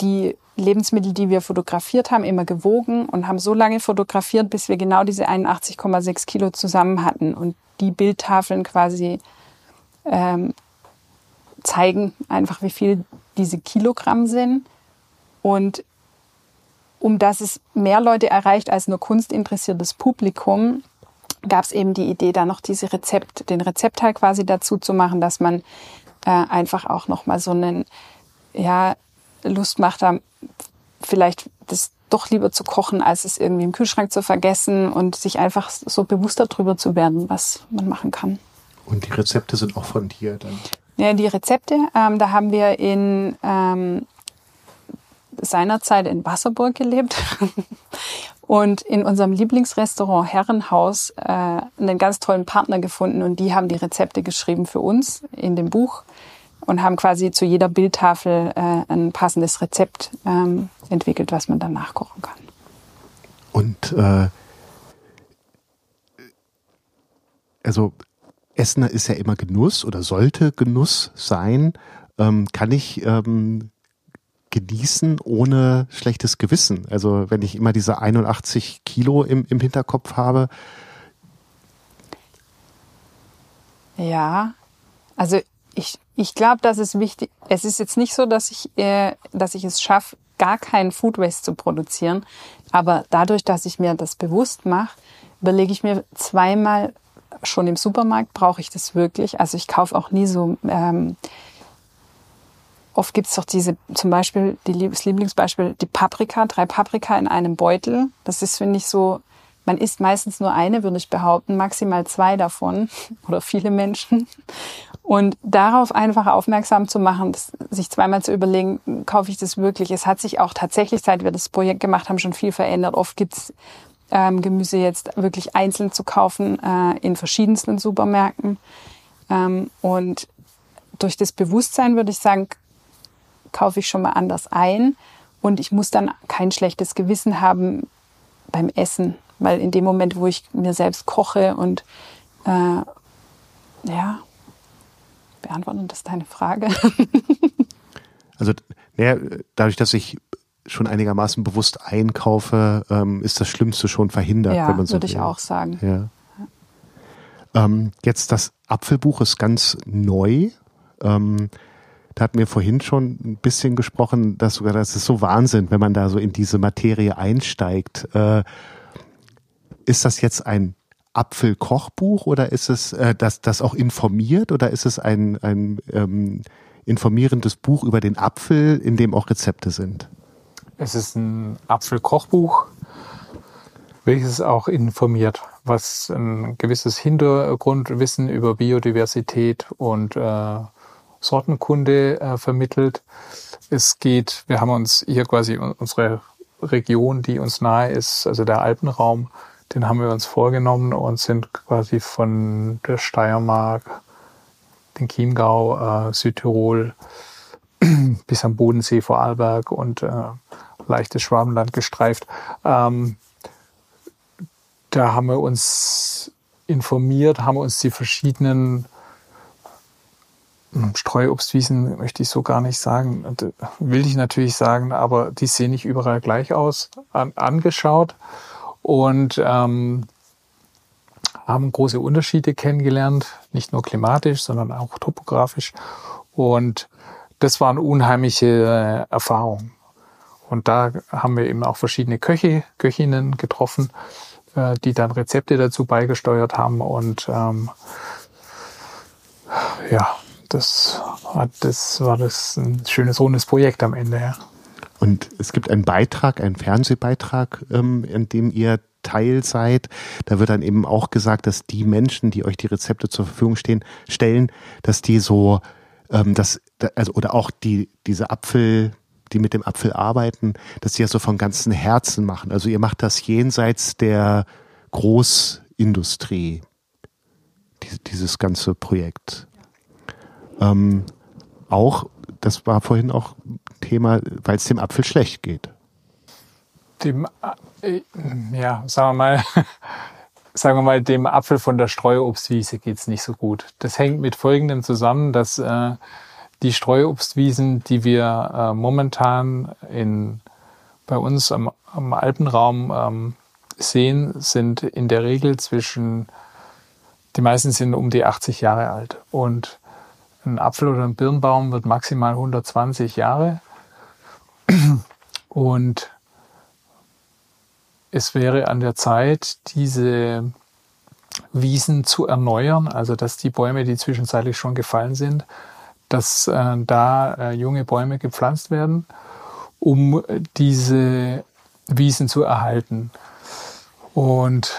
die Lebensmittel, die wir fotografiert haben, immer gewogen und haben so lange fotografiert, bis wir genau diese 81,6 Kilo zusammen hatten. Und die Bildtafeln quasi ähm, zeigen einfach, wie viel diese Kilogramm sind. Und um dass es mehr Leute erreicht als nur kunstinteressiertes Publikum, gab es eben die Idee, da noch diese Rezept, den Rezeptteil quasi dazu zu machen, dass man äh, einfach auch noch mal so einen ja Lust macht, da vielleicht das doch lieber zu kochen, als es irgendwie im Kühlschrank zu vergessen und sich einfach so bewusster darüber zu werden, was man machen kann. Und die Rezepte sind auch von dir dann? Ja, die Rezepte, ähm, da haben wir in ähm, seinerzeit in Wasserburg gelebt und in unserem Lieblingsrestaurant Herrenhaus äh, einen ganz tollen Partner gefunden und die haben die Rezepte geschrieben für uns in dem Buch und haben quasi zu jeder Bildtafel äh, ein passendes Rezept ähm, entwickelt, was man dann nachkochen kann. Und äh, also Essen ist ja immer Genuss oder sollte Genuss sein. Ähm, kann ich ähm, genießen ohne schlechtes Gewissen? Also wenn ich immer diese 81 Kilo im, im Hinterkopf habe. Ja, also ich, ich glaube, dass es wichtig. Es ist jetzt nicht so, dass ich, äh, dass ich es schaffe, gar keinen Food Waste zu produzieren. Aber dadurch, dass ich mir das bewusst mache, überlege ich mir zweimal schon im Supermarkt, brauche ich das wirklich? Also ich kaufe auch nie so. Ähm, oft gibt es doch diese, zum Beispiel, das Lieblingsbeispiel, die Paprika, drei Paprika in einem Beutel. Das ist, finde ich, so man isst meistens nur eine, würde ich behaupten, maximal zwei davon oder viele Menschen. Und darauf einfach aufmerksam zu machen, sich zweimal zu überlegen, kaufe ich das wirklich? Es hat sich auch tatsächlich, seit wir das Projekt gemacht haben, schon viel verändert. Oft gibt's ähm, Gemüse jetzt wirklich einzeln zu kaufen äh, in verschiedensten Supermärkten. Ähm, und durch das Bewusstsein würde ich sagen, kaufe ich schon mal anders ein. Und ich muss dann kein schlechtes Gewissen haben beim Essen, weil in dem Moment, wo ich mir selbst koche und äh, ja, beantworten das deine Frage? also naja, dadurch, dass ich schon einigermaßen bewusst einkaufe, ähm, ist das Schlimmste schon verhindert, ja, wenn man so würde ich auch sagen. Ja. Ähm, jetzt das Apfelbuch ist ganz neu. Ähm, da hatten wir vorhin schon ein bisschen gesprochen, dass sogar das ist so Wahnsinn, wenn man da so in diese Materie einsteigt. Äh, ist das jetzt ein Apfelkochbuch oder ist es äh, das, das auch informiert oder ist es ein, ein ähm, informierendes Buch über den Apfel, in dem auch Rezepte sind? Es ist ein Apfelkochbuch, welches auch informiert, was ein gewisses Hintergrundwissen über Biodiversität und äh, Sortenkunde äh, vermittelt. Es geht, wir haben uns hier quasi unsere Region, die uns nahe ist, also der Alpenraum, den haben wir uns vorgenommen und sind quasi von der Steiermark, den Chiemgau, äh, Südtirol bis am Bodensee, Vorarlberg und äh, leichtes Schwabenland gestreift. Ähm, da haben wir uns informiert, haben uns die verschiedenen hm, Streuobstwiesen möchte ich so gar nicht sagen, will ich natürlich sagen, aber die sehen nicht überall gleich aus, an, angeschaut und ähm, haben große Unterschiede kennengelernt, nicht nur klimatisch, sondern auch topografisch. Und das waren unheimliche äh, Erfahrungen. Und da haben wir eben auch verschiedene Köche, Köchinnen getroffen, äh, die dann Rezepte dazu beigesteuert haben. Und ähm, ja, das, hat, das war das ein schönes rundes Projekt am Ende. Ja. Und es gibt einen Beitrag, einen Fernsehbeitrag, ähm, in dem ihr Teil seid. Da wird dann eben auch gesagt, dass die Menschen, die euch die Rezepte zur Verfügung stehen, stellen, dass die so, ähm, das, also oder auch die diese Apfel, die mit dem Apfel arbeiten, dass die das so von ganzem Herzen machen. Also ihr macht das jenseits der Großindustrie, dieses ganze Projekt. Ähm, auch das war vorhin auch Thema, weil es dem Apfel schlecht geht. Dem, äh, ja, sagen wir mal, sagen wir mal, dem Apfel von der Streuobstwiese geht's nicht so gut. Das hängt mit folgendem zusammen, dass äh, die Streuobstwiesen, die wir äh, momentan in, bei uns am, am Alpenraum ähm, sehen, sind in der Regel zwischen, die meisten sind um die 80 Jahre alt. Und ein Apfel oder ein Birnbaum wird maximal 120 Jahre. Und es wäre an der Zeit, diese Wiesen zu erneuern, also dass die Bäume, die zwischenzeitlich schon gefallen sind, dass äh, da äh, junge Bäume gepflanzt werden, um diese Wiesen zu erhalten. Und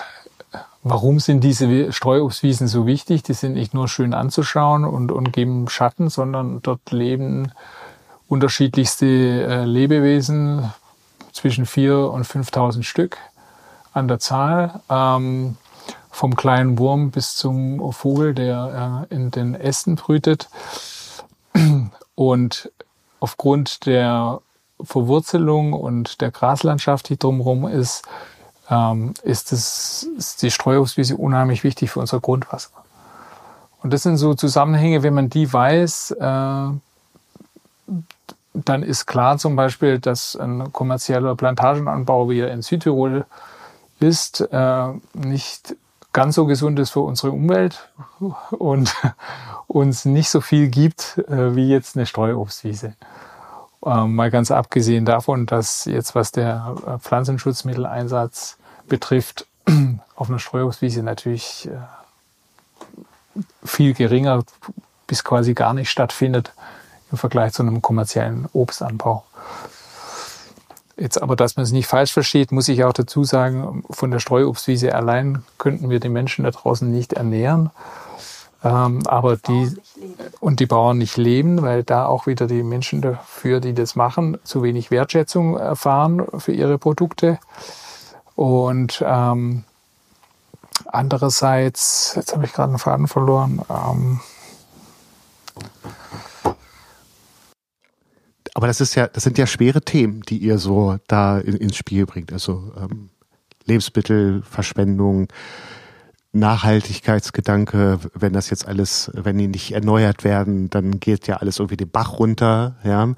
warum sind diese Streuobstwiesen so wichtig? Die sind nicht nur schön anzuschauen und, und geben Schatten, sondern dort leben unterschiedlichste äh, Lebewesen, zwischen 4.000 und 5.000 Stück an der Zahl. Ähm, vom kleinen Wurm bis zum Vogel, der äh, in den Ästen brütet. Und aufgrund der Verwurzelung und der Graslandschaft, die drumherum ist, ähm, ist, das, ist die Streuungswiese unheimlich wichtig für unser Grundwasser. Und das sind so Zusammenhänge, wenn man die weiß, äh, dann ist klar zum Beispiel, dass ein kommerzieller Plantagenanbau, wie er in Südtirol ist, äh, nicht ganz so gesund ist für unsere Umwelt und uns nicht so viel gibt äh, wie jetzt eine Streuobstwiese. Ähm, mal ganz abgesehen davon, dass jetzt was der äh, Pflanzenschutzmitteleinsatz betrifft, auf einer Streuobstwiese natürlich äh, viel geringer bis quasi gar nicht stattfindet im Vergleich zu einem kommerziellen Obstanbau. Jetzt aber, dass man es nicht falsch versteht, muss ich auch dazu sagen, von der Streuobstwiese allein könnten wir die Menschen da draußen nicht ernähren. Ähm, aber die, und die Bauern nicht leben, weil da auch wieder die Menschen dafür, die das machen, zu wenig Wertschätzung erfahren für ihre Produkte. Und ähm, andererseits, jetzt habe ich gerade einen Faden verloren. Ähm, aber das ist ja, das sind ja schwere Themen, die ihr so da in, ins Spiel bringt. Also ähm, Lebensmittelverschwendung, Nachhaltigkeitsgedanke, wenn das jetzt alles, wenn die nicht erneuert werden, dann geht ja alles irgendwie den Bach runter. Ja.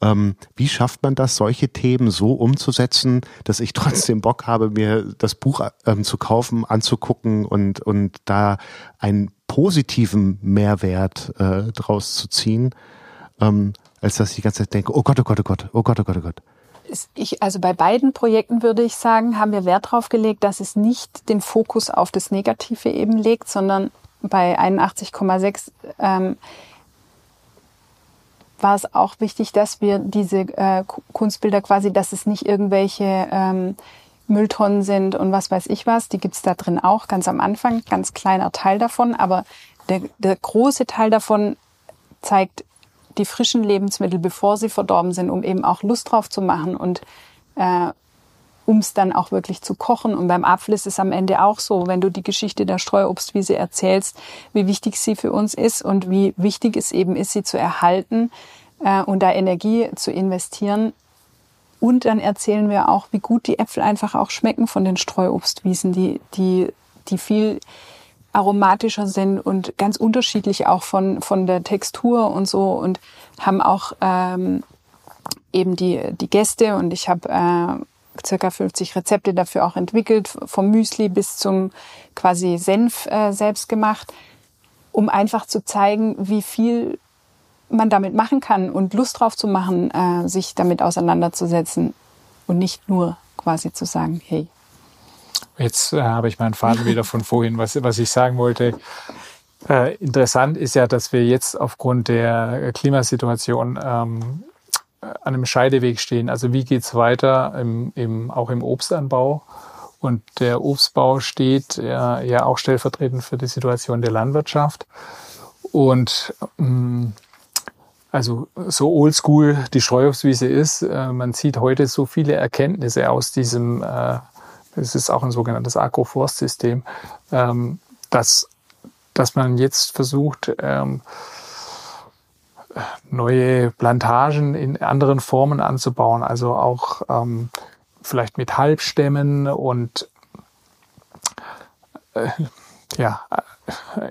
Ähm, wie schafft man das, solche Themen so umzusetzen, dass ich trotzdem Bock habe, mir das Buch ähm, zu kaufen, anzugucken und, und da einen positiven Mehrwert äh, draus zu ziehen? Ähm, als dass ich die ganze Zeit denke, oh Gott, oh Gott, oh Gott, oh Gott, oh Gott, oh Gott. Ich, also bei beiden Projekten würde ich sagen, haben wir Wert darauf gelegt, dass es nicht den Fokus auf das Negative eben legt, sondern bei 81,6 ähm, war es auch wichtig, dass wir diese äh, Kunstbilder quasi, dass es nicht irgendwelche ähm, Mülltonnen sind und was weiß ich was, die gibt's da drin auch ganz am Anfang, ganz kleiner Teil davon, aber der, der große Teil davon zeigt die frischen Lebensmittel, bevor sie verdorben sind, um eben auch Lust drauf zu machen und äh, um es dann auch wirklich zu kochen. Und beim Apfel ist es am Ende auch so, wenn du die Geschichte der Streuobstwiese erzählst, wie wichtig sie für uns ist und wie wichtig es eben ist, sie zu erhalten äh, und da Energie zu investieren. Und dann erzählen wir auch, wie gut die Äpfel einfach auch schmecken von den Streuobstwiesen, die, die, die viel aromatischer sind und ganz unterschiedlich auch von, von der Textur und so und haben auch ähm, eben die, die Gäste und ich habe äh, circa 50 Rezepte dafür auch entwickelt, vom Müsli bis zum quasi Senf äh, selbst gemacht, um einfach zu zeigen, wie viel man damit machen kann und Lust drauf zu machen, äh, sich damit auseinanderzusetzen und nicht nur quasi zu sagen, hey, Jetzt äh, habe ich meinen Faden wieder von vorhin, was, was ich sagen wollte. Äh, interessant ist ja, dass wir jetzt aufgrund der Klimasituation ähm, an einem Scheideweg stehen. Also wie geht's weiter, im, im, auch im Obstanbau? Und der Obstbau steht ja, ja auch stellvertretend für die Situation der Landwirtschaft. Und ähm, also so oldschool die Streuobstwiese ist, äh, man sieht heute so viele Erkenntnisse aus diesem äh, es ist auch ein sogenanntes Agroforstsystem, ähm, dass, dass man jetzt versucht, ähm, neue Plantagen in anderen Formen anzubauen, also auch ähm, vielleicht mit Halbstämmen und äh, ja,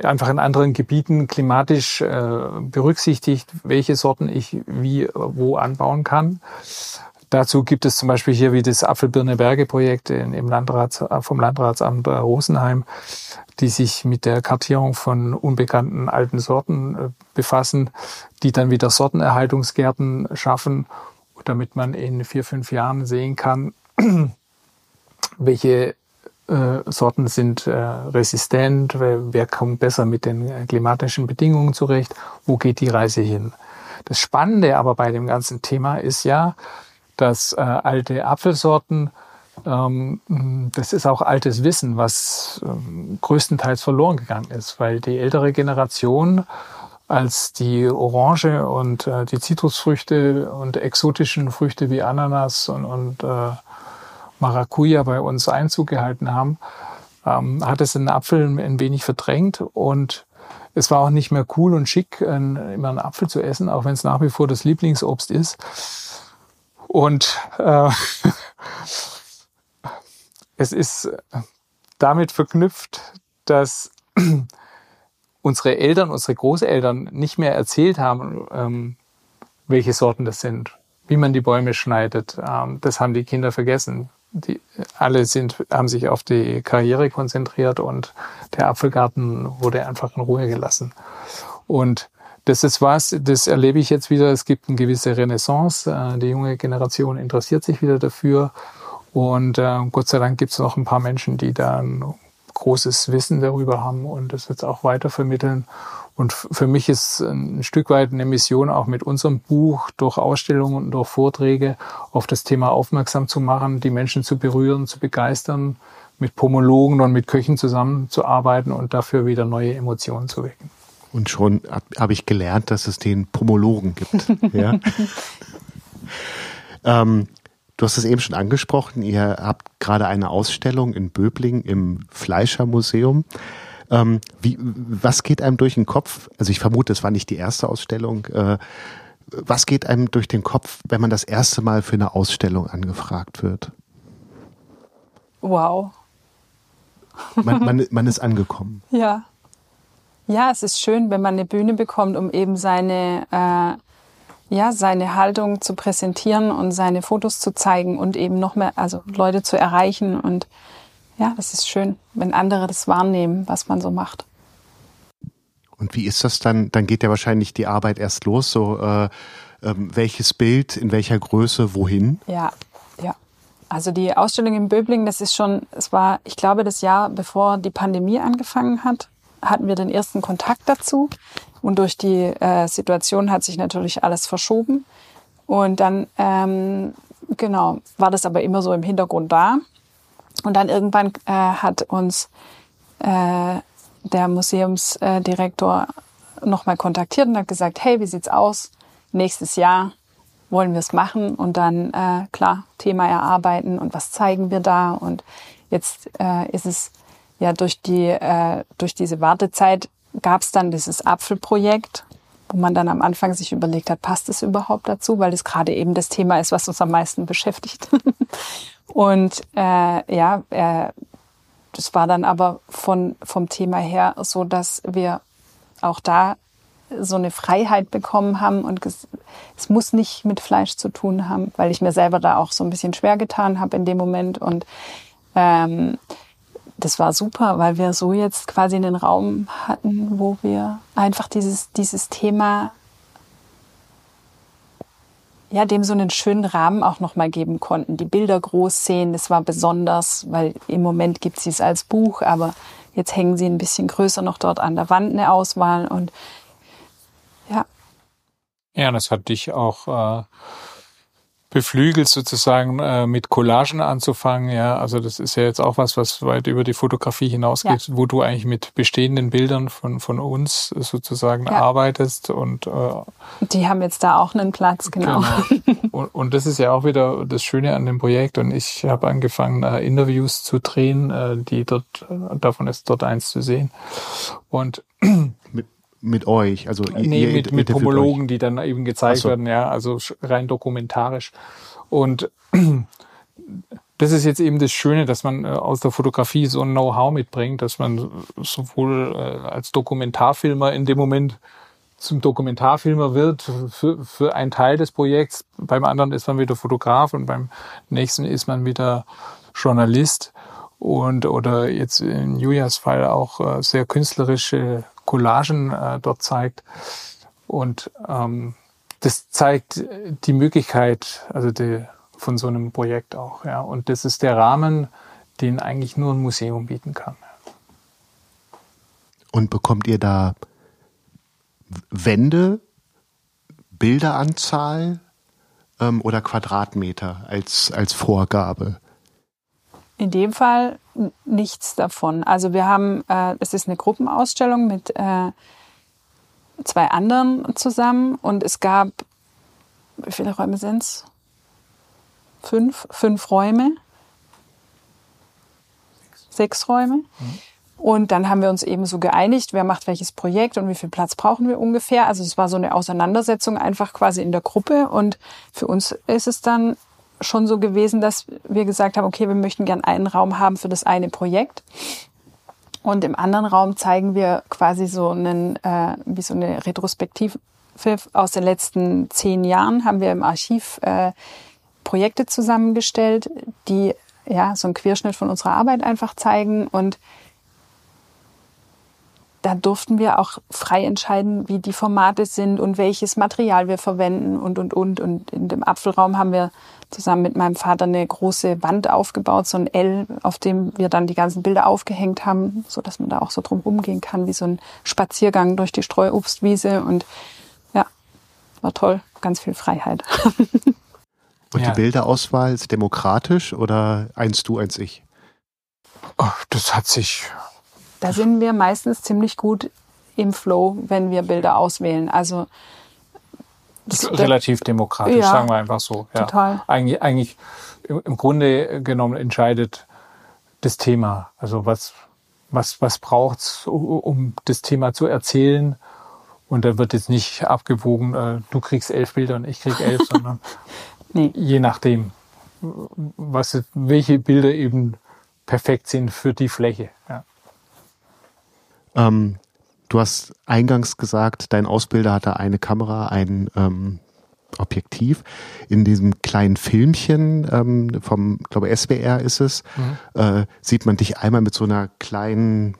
einfach in anderen Gebieten klimatisch äh, berücksichtigt, welche Sorten ich wie wo anbauen kann. Dazu gibt es zum Beispiel hier wie das Apfelbirne-Berge-Projekt im Landrats, vom Landratsamt Rosenheim, die sich mit der Kartierung von unbekannten alten Sorten äh, befassen, die dann wieder Sortenerhaltungsgärten schaffen, damit man in vier, fünf Jahren sehen kann, welche äh, Sorten sind äh, resistent, wer, wer kommt besser mit den äh, klimatischen Bedingungen zurecht, wo geht die Reise hin. Das Spannende aber bei dem ganzen Thema ist ja, dass äh, alte Apfelsorten, ähm, das ist auch altes Wissen, was ähm, größtenteils verloren gegangen ist, weil die ältere Generation als die Orange und äh, die Zitrusfrüchte und exotischen Früchte wie Ananas und, und äh, Maracuja bei uns Einzug gehalten haben, ähm, hat es den Apfel ein wenig verdrängt und es war auch nicht mehr cool und schick, ein, immer einen Apfel zu essen, auch wenn es nach wie vor das Lieblingsobst ist. Und äh, es ist damit verknüpft, dass unsere Eltern, unsere Großeltern nicht mehr erzählt haben, ähm, welche Sorten das sind, wie man die Bäume schneidet. Ähm, das haben die Kinder vergessen die alle sind, haben sich auf die Karriere konzentriert und der Apfelgarten wurde einfach in Ruhe gelassen. Und das ist was, das erlebe ich jetzt wieder. Es gibt eine gewisse Renaissance. Äh, die junge Generation interessiert sich wieder dafür. Und äh, Gott sei Dank gibt es noch ein paar Menschen, die da ein großes Wissen darüber haben und das jetzt auch weiter vermitteln. Und für mich ist ein Stück weit eine Mission auch mit unserem Buch durch Ausstellungen und durch Vorträge auf das Thema aufmerksam zu machen, die Menschen zu berühren, zu begeistern, mit Pomologen und mit Köchen zusammenzuarbeiten und dafür wieder neue Emotionen zu wecken. Und schon habe hab ich gelernt, dass es den Pomologen gibt. ja. ähm, du hast es eben schon angesprochen, ihr habt gerade eine Ausstellung in Böbling im Fleischermuseum. Ähm, wie, was geht einem durch den Kopf? Also ich vermute, es war nicht die erste Ausstellung. Äh, was geht einem durch den Kopf, wenn man das erste Mal für eine Ausstellung angefragt wird? Wow. Man, man, man ist angekommen. Ja. Ja, es ist schön, wenn man eine Bühne bekommt, um eben seine, äh, ja, seine Haltung zu präsentieren und seine Fotos zu zeigen und eben noch mehr, also Leute zu erreichen und ja, das ist schön, wenn andere das wahrnehmen, was man so macht. Und wie ist das dann? Dann geht ja wahrscheinlich die Arbeit erst los. So, äh, äh, welches Bild, in welcher Größe, wohin? Ja, ja. Also die Ausstellung in Böbling, das ist schon, es war, ich glaube, das Jahr bevor die Pandemie angefangen hat, hatten wir den ersten Kontakt dazu. Und durch die äh, Situation hat sich natürlich alles verschoben. Und dann, ähm, genau, war das aber immer so im Hintergrund da. Und dann irgendwann äh, hat uns äh, der Museumsdirektor nochmal kontaktiert und hat gesagt, hey, wie sieht's aus? Nächstes Jahr wollen wir es machen und dann äh, klar Thema erarbeiten und was zeigen wir da und jetzt äh, ist es ja durch die äh, durch diese Wartezeit gab es dann dieses Apfelprojekt, wo man dann am Anfang sich überlegt hat, passt es überhaupt dazu, weil es gerade eben das Thema ist, was uns am meisten beschäftigt. Und äh, ja, äh, das war dann aber von, vom Thema her so, dass wir auch da so eine Freiheit bekommen haben und es, muss nicht mit Fleisch zu tun haben, weil ich mir selber da auch so ein bisschen schwer getan habe in dem Moment und ähm, das war super, weil wir so jetzt quasi einen Raum hatten, wo wir einfach dieses, dieses Thema ja, dem so einen schönen Rahmen auch nochmal geben konnten. Die Bilder groß sehen, das war besonders, weil im Moment gibt sie es als Buch, aber jetzt hängen sie ein bisschen größer noch dort an der Wand eine Auswahl und ja. Ja, das hat dich auch äh, beflügelt sozusagen äh, mit Collagen anzufangen. Ja, also das ist ja jetzt auch was, was weit über die Fotografie hinausgeht, ja. wo du eigentlich mit bestehenden Bildern von von uns sozusagen ja. arbeitest und äh, die haben jetzt da auch einen Platz, genau. genau. Und, und das ist ja auch wieder das Schöne an dem Projekt. Und ich habe angefangen, äh, Interviews zu drehen, äh, die dort, äh, davon ist dort eins zu sehen. Und mit mit euch? Also nee, ihr mit, mit euch. die dann eben gezeigt so. werden, ja, also rein dokumentarisch. Und das ist jetzt eben das Schöne, dass man äh, aus der Fotografie so ein Know-how mitbringt, dass man sowohl äh, als Dokumentarfilmer in dem Moment zum Dokumentarfilmer wird für, für einen Teil des Projekts. Beim anderen ist man wieder Fotograf und beim nächsten ist man wieder Journalist und oder jetzt in Julias Fall auch äh, sehr künstlerische Collagen äh, dort zeigt. Und ähm, das zeigt die Möglichkeit, also die, von so einem Projekt auch. Ja. Und das ist der Rahmen, den eigentlich nur ein Museum bieten kann. Und bekommt ihr da Wände, Bilderanzahl ähm, oder Quadratmeter als, als Vorgabe? In dem Fall nichts davon. Also wir haben, äh, es ist eine Gruppenausstellung mit äh, zwei anderen zusammen und es gab, wie viele Räume sind es? Fünf, fünf Räume. Sechs Räume. Und dann haben wir uns eben so geeinigt, wer macht welches Projekt und wie viel Platz brauchen wir ungefähr. Also es war so eine Auseinandersetzung einfach quasi in der Gruppe. Und für uns ist es dann schon so gewesen, dass wir gesagt haben, okay, wir möchten gern einen Raum haben für das eine Projekt. Und im anderen Raum zeigen wir quasi so einen, äh, wie so eine Retrospektive aus den letzten zehn Jahren haben wir im Archiv äh, Projekte zusammengestellt, die ja so einen Querschnitt von unserer Arbeit einfach zeigen und da durften wir auch frei entscheiden, wie die Formate sind und welches Material wir verwenden und, und, und. Und in dem Apfelraum haben wir zusammen mit meinem Vater eine große Wand aufgebaut, so ein L, auf dem wir dann die ganzen Bilder aufgehängt haben, so dass man da auch so drum rumgehen kann, wie so ein Spaziergang durch die Streuobstwiese. Und ja, war toll, ganz viel Freiheit. Und Ja. die Bilderauswahl ist demokratisch oder eins du, eins ich? Oh, das hat sich Da sind wir meistens ziemlich gut im Flow, wenn wir Bilder auswählen. Also das, relativ demokratisch, Ja. sagen wir einfach so. Ja. Total. Eigentlich, eigentlich im Grunde genommen entscheidet das Thema. Also was, was, was braucht's, u- um das Thema zu erzählen? Und da wird jetzt nicht abgewogen, äh, du kriegst elf Bilder und ich krieg elf, sondern Nee. je nachdem, was, welche Bilder eben perfekt sind für die Fläche. Ja. Ähm, du hast eingangs gesagt, dein Ausbilder hatte eine Kamera, ein ähm, Objektiv. In diesem kleinen Filmchen ähm, vom, glaube SWR ist es, äh, sieht man dich einmal mit so einer kleinen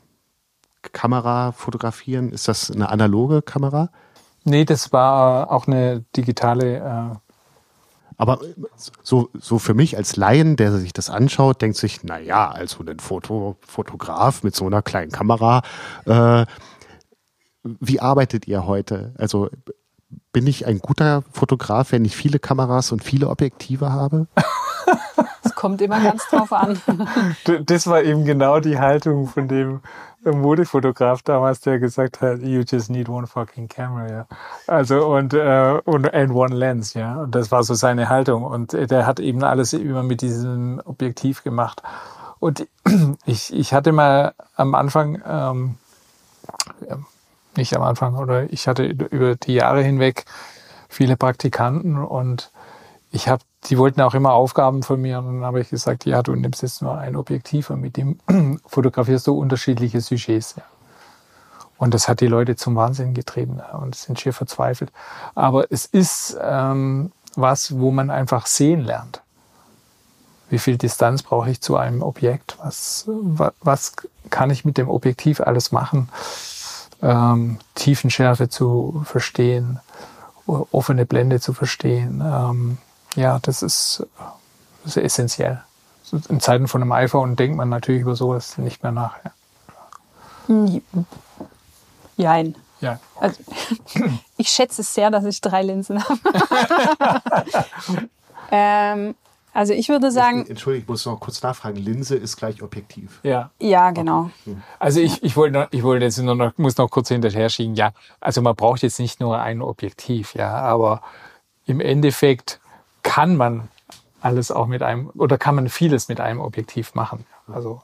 Kamera fotografieren. Ist das eine analoge Kamera? Nee, das war auch eine digitale äh, Aber so, so für mich als Laien, der sich das anschaut, denkt sich, na ja, also ein Foto, Fotograf mit so einer kleinen Kamera, äh, wie arbeitet ihr heute? Also bin ich ein guter Fotograf, wenn ich viele Kameras und viele Objektive habe? Es kommt immer ganz drauf an. Das war eben genau die Haltung von dem Modefotograf damals, der gesagt hat, you just need one fucking camera, ja. Also und, äh, und and one lens, ja. Und das war so seine Haltung. Und der hat eben alles immer mit diesem Objektiv gemacht. Und ich, ich hatte mal am Anfang, ähm, nicht am Anfang, oder ich hatte über die Jahre hinweg viele Praktikanten und ich habe, die wollten auch immer Aufgaben von mir und dann habe ich gesagt, ja, du nimmst jetzt nur ein Objektiv und mit dem fotografierst du unterschiedliche Sujets. Ja. Und das hat die Leute zum Wahnsinn getrieben und sind schier verzweifelt. Aber es ist ähm, was, wo man einfach sehen lernt. Wie viel Distanz brauche ich zu einem Objekt? Was, wa- was kann ich mit dem Objektiv alles machen? Ähm, Tiefenschärfe zu verstehen, offene Blende zu verstehen. Ähm, ja, das ist, das ist essentiell. In Zeiten von einem iPhone denkt man natürlich über sowas nicht mehr nach. Ja. Jein. ja. Also, ich schätze es sehr, dass ich drei Linsen habe. ähm, also ich würde sagen, Entschuldigung, ich muss noch kurz nachfragen. Linse ist gleich Objektiv. ja. ja, genau. Also ich, ich wollte, noch- ich wollte jetzt nur noch, muss noch kurz hinterher schieben. Ja, also man braucht jetzt nicht nur ein Objektiv, ja, aber im Endeffekt kann man alles auch mit einem, oder kann man vieles mit einem Objektiv machen. Also,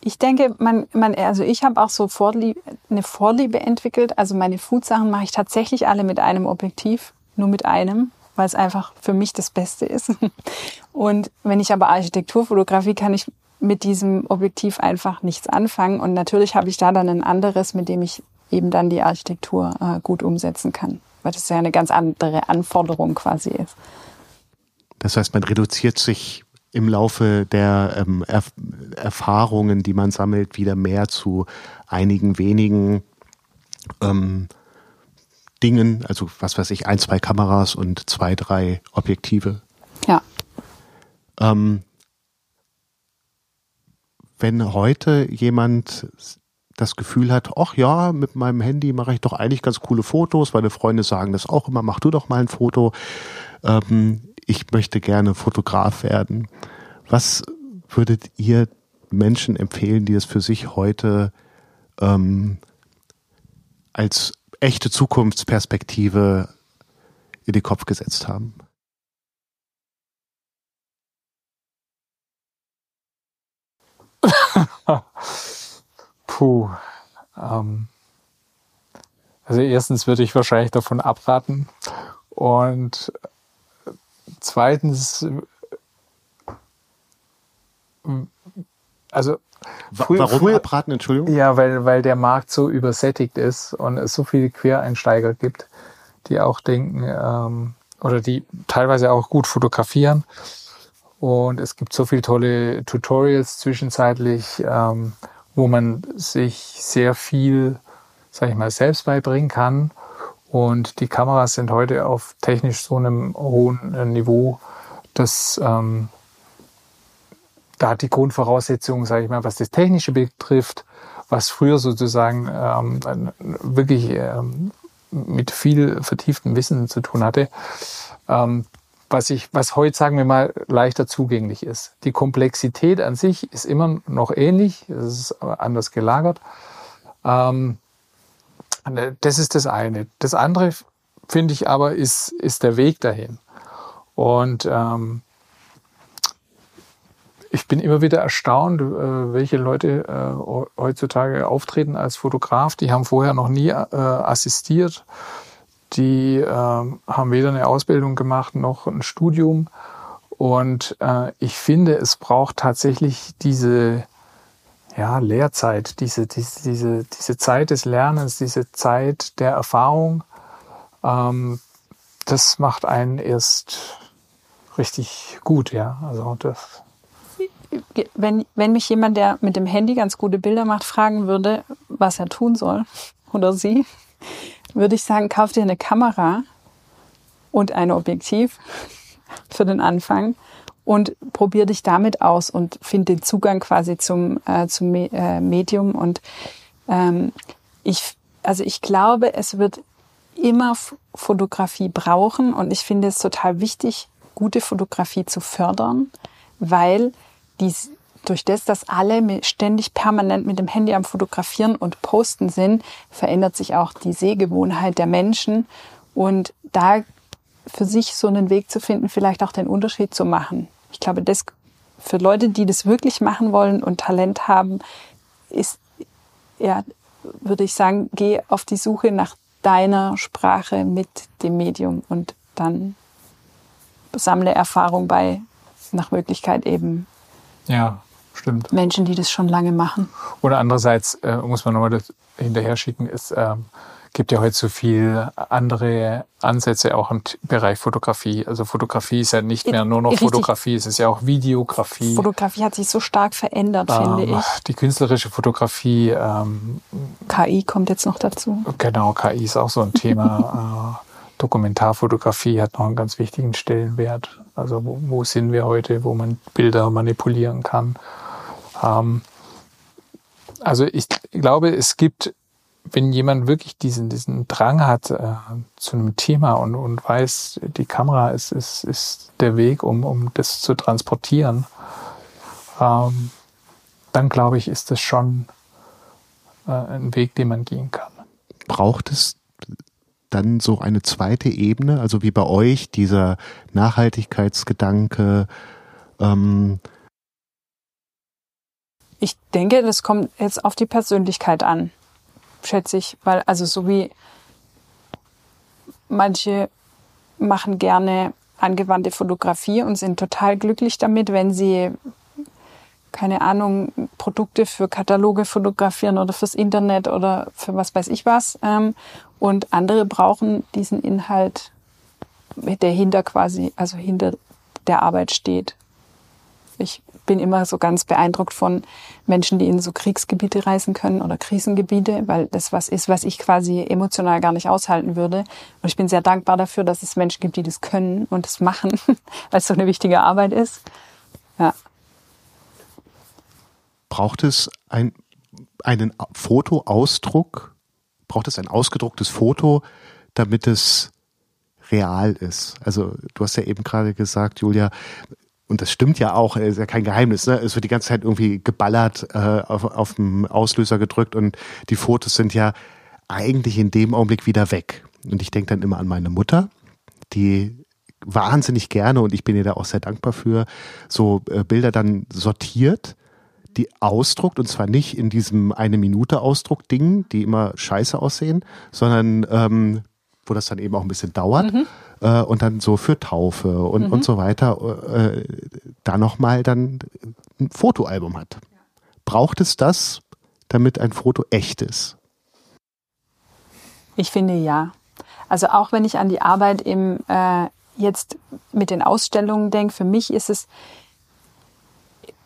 Ich denke, man, man, also ich habe auch so Vorliebe, eine Vorliebe entwickelt. Also meine Food-Sachen mache ich tatsächlich alle mit einem Objektiv, nur mit einem, weil es einfach für mich das Beste ist. Und wenn ich aber Architektur fotografiere, kann ich mit diesem Objektiv einfach nichts anfangen. Und natürlich habe ich da dann ein anderes, mit dem ich eben dann die Architektur äh, gut umsetzen kann, weil das ja eine ganz andere Anforderung quasi ist. Das heißt, man reduziert sich im Laufe der ähm, Erf Erfahrungen, die man sammelt, wieder mehr zu einigen wenigen ähm, Dingen, also was weiß ich, ein, zwei Kameras und zwei, drei Objektive. Ja. Ähm, wenn heute jemand das Gefühl hat, ach ja, mit meinem Handy mache ich doch eigentlich ganz coole Fotos, meine Freunde sagen das auch immer, mach du doch mal ein Foto. Ähm, ich möchte gerne Fotograf werden. Was würdet ihr Menschen empfehlen, die es für sich heute ähm, als echte Zukunftsperspektive in den Kopf gesetzt haben? Puh. Ähm, also erstens würde ich wahrscheinlich davon abraten. Und zweitens, also früher, Warum früher, abraten, Entschuldigung? Ja, weil, weil der Markt so übersättigt ist und es so viele Quereinsteiger gibt, die auch denken, ähm, oder die teilweise auch gut fotografieren. Und es gibt so viele tolle Tutorials zwischenzeitlich, ähm, wo man sich sehr viel, sag ich mal, selbst beibringen kann. Und die Kameras sind heute auf technisch so einem hohen Niveau, dass ähm, da hat die Grundvoraussetzungen, sage ich mal, was das Technische betrifft, was früher sozusagen ähm, wirklich ähm, mit viel vertieftem Wissen zu tun hatte, ähm, was ich, was heute sagen wir mal leichter zugänglich ist. Die Komplexität an sich ist immer noch ähnlich, es ist anders gelagert. Ähm, das ist das eine. Das andere finde ich aber ist ist der Weg dahin. Und ähm, ich bin immer wieder erstaunt, äh, welche Leute äh, heutzutage auftreten als Fotograf. Die haben vorher noch nie äh, assistiert. Die äh, haben weder eine Ausbildung gemacht noch ein Studium. Und ich finde, es braucht tatsächlich diese ja, Lehrzeit, diese, diese, diese, diese Zeit des Lernens, diese Zeit der Erfahrung. Ähm, das macht einen erst richtig gut, ja. Also das wenn, wenn mich jemand, der mit dem Handy ganz gute Bilder macht, fragen würde, was er tun soll oder sie, würde ich sagen, kauf dir eine Kamera und ein Objektiv für den Anfang und probier dich damit aus und find den Zugang quasi zum, äh, zum äh, Medium. Und ähm, ich, also ich glaube, es wird immer Fotografie brauchen und ich finde es total wichtig, gute Fotografie zu fördern, weil die, durch das, dass alle ständig permanent mit dem Handy am Fotografieren und Posten sind, verändert sich auch die Sehgewohnheit der Menschen. Und da für sich so einen Weg zu finden, vielleicht auch den Unterschied zu machen. Ich glaube, das für Leute, die das wirklich machen wollen und Talent haben, ist, ja, würde ich sagen, geh auf die Suche nach deiner Sprache mit dem Medium und dann sammle Erfahrung bei, nach Möglichkeit eben ja, stimmt. Menschen, die das schon lange machen. Oder andererseits äh, muss man nochmal hinterher schicken, es ähm, gibt ja heute so viel andere Ansätze auch im Bereich Fotografie. Also Fotografie ist ja nicht mehr nur noch Richtig. Fotografie, es ist ja auch Videografie. Fotografie hat sich so stark verändert, ähm, finde ich. Die künstlerische Fotografie. Ähm, KI kommt jetzt noch dazu. Genau, KI ist auch so ein Thema. Dokumentarfotografie hat noch einen ganz wichtigen Stellenwert. Also wo, wo sind wir heute, wo man Bilder manipulieren kann. Ähm, also ich glaube, es gibt, wenn jemand wirklich diesen, diesen Drang hat äh, zu einem Thema und, und weiß, die Kamera ist, ist, ist der Weg, um, um das zu transportieren, ähm, dann glaube ich, ist das schon äh, ein Weg, den man gehen kann. Braucht es dann so eine zweite Ebene, also wie bei euch, dieser Nachhaltigkeitsgedanke, ähm, ich denke, das kommt jetzt auf die Persönlichkeit an, schätze ich, weil also so wie manche machen gerne angewandte Fotografie und sind total glücklich damit, wenn sie keine Ahnung, Produkte für Kataloge fotografieren oder fürs Internet oder für was weiß ich was. Ähm, und andere brauchen diesen Inhalt, der hinter quasi, also hinter der Arbeit steht. Ich bin immer so ganz beeindruckt von Menschen, die in so Kriegsgebiete reisen können oder Krisengebiete, weil das was ist, was ich quasi emotional gar nicht aushalten würde. Und ich bin sehr dankbar dafür, dass es Menschen gibt, die das können und das machen, weil es so eine wichtige Arbeit ist. Ja. Braucht es ein, einen Fotoausdruck? Braucht es ein ausgedrucktes Foto, damit es real ist? Also du hast ja eben gerade gesagt, Julia, und das stimmt ja auch, ist ja kein Geheimnis, ne? es wird die ganze Zeit irgendwie geballert, äh, auf, auf dem Auslöser gedrückt und die Fotos sind ja eigentlich in dem Augenblick wieder weg. Und ich denke dann immer an meine Mutter, die wahnsinnig gerne, und ich bin ihr da auch sehr dankbar für, so äh, Bilder dann sortiert, die ausdruckt, und zwar nicht in diesem eine Minute Ausdruck-Ding, die immer scheiße aussehen, sondern ähm, wo das dann eben auch ein bisschen dauert. Mhm äh, und dann so für Taufe und, mhm. und so weiter äh, da nochmal dann ein Fotoalbum hat. Braucht es das, damit ein Foto echt ist? Ich finde ja. Also auch wenn ich an die Arbeit im äh, jetzt mit den Ausstellungen denke, für mich ist es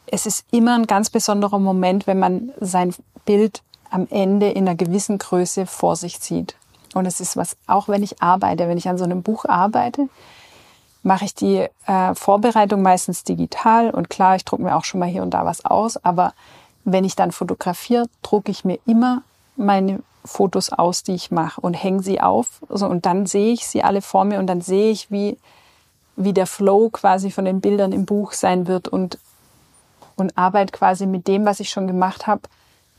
es ist immer ein ganz besonderer Moment, wenn man sein Bild am Ende in einer gewissen Größe vor sich sieht. Und es ist was, auch wenn ich arbeite, wenn ich an so einem Buch arbeite, mache ich die äh, Vorbereitung meistens digital. Und klar, ich drucke mir auch schon mal hier und da was aus. Aber wenn ich dann fotografiere, drucke ich mir immer meine Fotos aus, die ich mache und hänge sie auf. So, und dann sehe ich sie alle vor mir und dann sehe ich, wie, wie der Flow quasi von den Bildern im Buch sein wird und, und arbeite quasi mit dem, was ich schon gemacht habe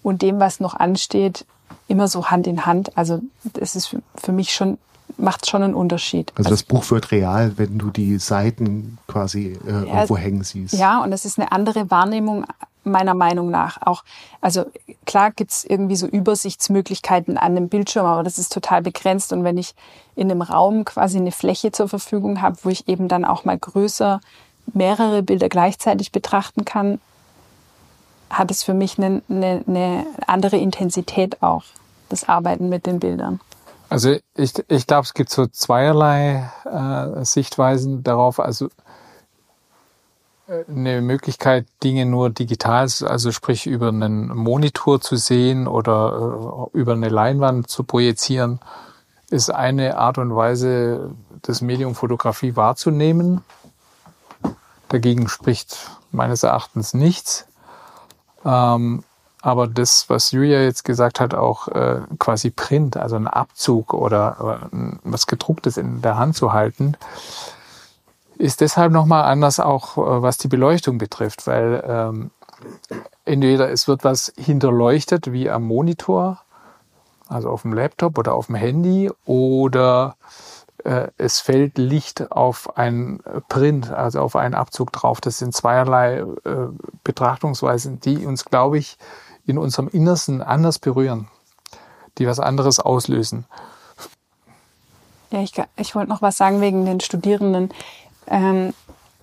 und dem, was noch ansteht, immer so Hand in Hand. Also das ist für mich schon macht schon einen Unterschied. Also das Buch wird real, wenn du die Seiten quasi äh, ja, irgendwo hängen siehst. Ja, und das ist eine andere Wahrnehmung meiner Meinung nach. Auch, also klar gibt's irgendwie so Übersichtsmöglichkeiten an dem Bildschirm, aber das ist total begrenzt. Und wenn ich in einem Raum quasi eine Fläche zur Verfügung habe, wo ich eben dann auch mal größer mehrere Bilder gleichzeitig betrachten kann, hat es für mich eine, eine, eine andere Intensität auch, das Arbeiten mit den Bildern. Also ich, ich glaube, es gibt so zweierlei äh, Sichtweisen darauf. Also äh, eine Möglichkeit, Dinge nur digital, also sprich über einen Monitor zu sehen oder äh, über eine Leinwand zu projizieren, ist eine Art und Weise, das Medium Fotografie wahrzunehmen. Dagegen spricht meines Erachtens nichts. Ähm, aber das, was Julia jetzt gesagt hat, auch äh, quasi Print, also ein Abzug oder äh, was gedrucktes in der Hand zu halten, ist deshalb nochmal anders auch, äh, was die Beleuchtung betrifft, weil ähm, entweder es wird was hinterleuchtet wie am Monitor, also auf dem Laptop oder auf dem Handy, oder es fällt Licht auf ein Print, also auf einen Abzug drauf. Das sind zweierlei äh, Betrachtungsweisen, die uns, glaube ich, in unserem Innersten anders berühren, die was anderes auslösen. Ja, ich, ich wollte noch was sagen wegen den Studierenden. Ähm,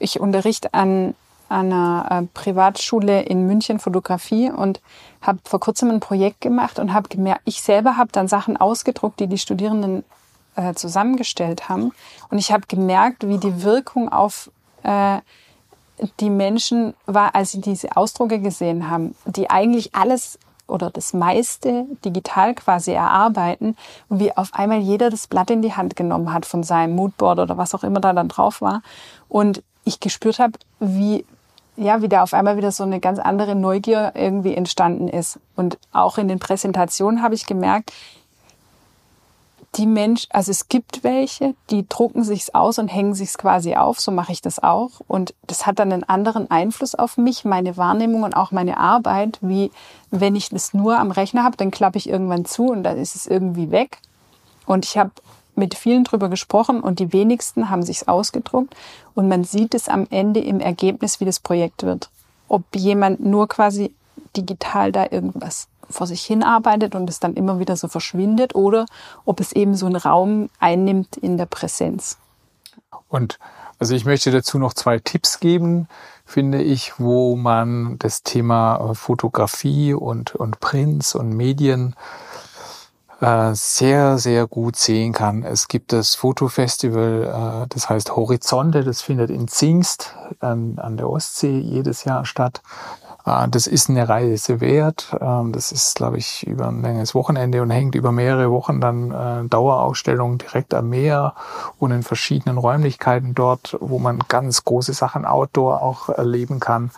ich unterrichte an, an einer äh, Privatschule in München Fotografie und habe vor kurzem ein Projekt gemacht und habe gemerkt, ich selber habe dann Sachen ausgedruckt, die die Studierenden äh, zusammengestellt haben. Und ich habe gemerkt, wie die Wirkung auf äh, die Menschen war, als sie diese Ausdrucke gesehen haben, die eigentlich alles oder das meiste digital quasi erarbeiten wie auf einmal jeder das Blatt in die Hand genommen hat von seinem Moodboard oder was auch immer da dann drauf war und ich gespürt habe, wie ja, wie da auf einmal wieder so eine ganz andere Neugier irgendwie entstanden ist. Und auch in den Präsentationen habe ich gemerkt, die Mensch, also es gibt welche, die drucken sich's aus und hängen sich's quasi auf, so mache ich das auch. Und das hat dann einen anderen Einfluss auf mich, meine Wahrnehmung und auch meine Arbeit, wie wenn ich das nur am Rechner habe, dann klappe ich irgendwann zu und dann ist es irgendwie weg. Und ich habe mit vielen drüber gesprochen und die wenigsten haben sich's ausgedruckt und man sieht es am Ende im Ergebnis, wie das Projekt wird. Ob jemand nur quasi digital da irgendwas vor sich hin arbeitet und es dann immer wieder so verschwindet oder ob es eben so einen Raum einnimmt in der Präsenz. Und also ich möchte dazu noch zwei Tipps geben, finde ich, wo man das Thema äh, Fotografie und, und Prints und Medien äh, sehr, sehr gut sehen kann. Es gibt das Fotofestival, äh, das heißt Horizonte, das findet in Zingst an, an der Ostsee jedes Jahr statt. Äh, das ist eine Reise wert. Ähm, das ist, glaube ich, über ein längeres Wochenende und hängt über mehrere Wochen dann äh, Dauerausstellungen direkt am Meer und in verschiedenen Räumlichkeiten dort, wo man ganz große Sachen outdoor auch erleben kann.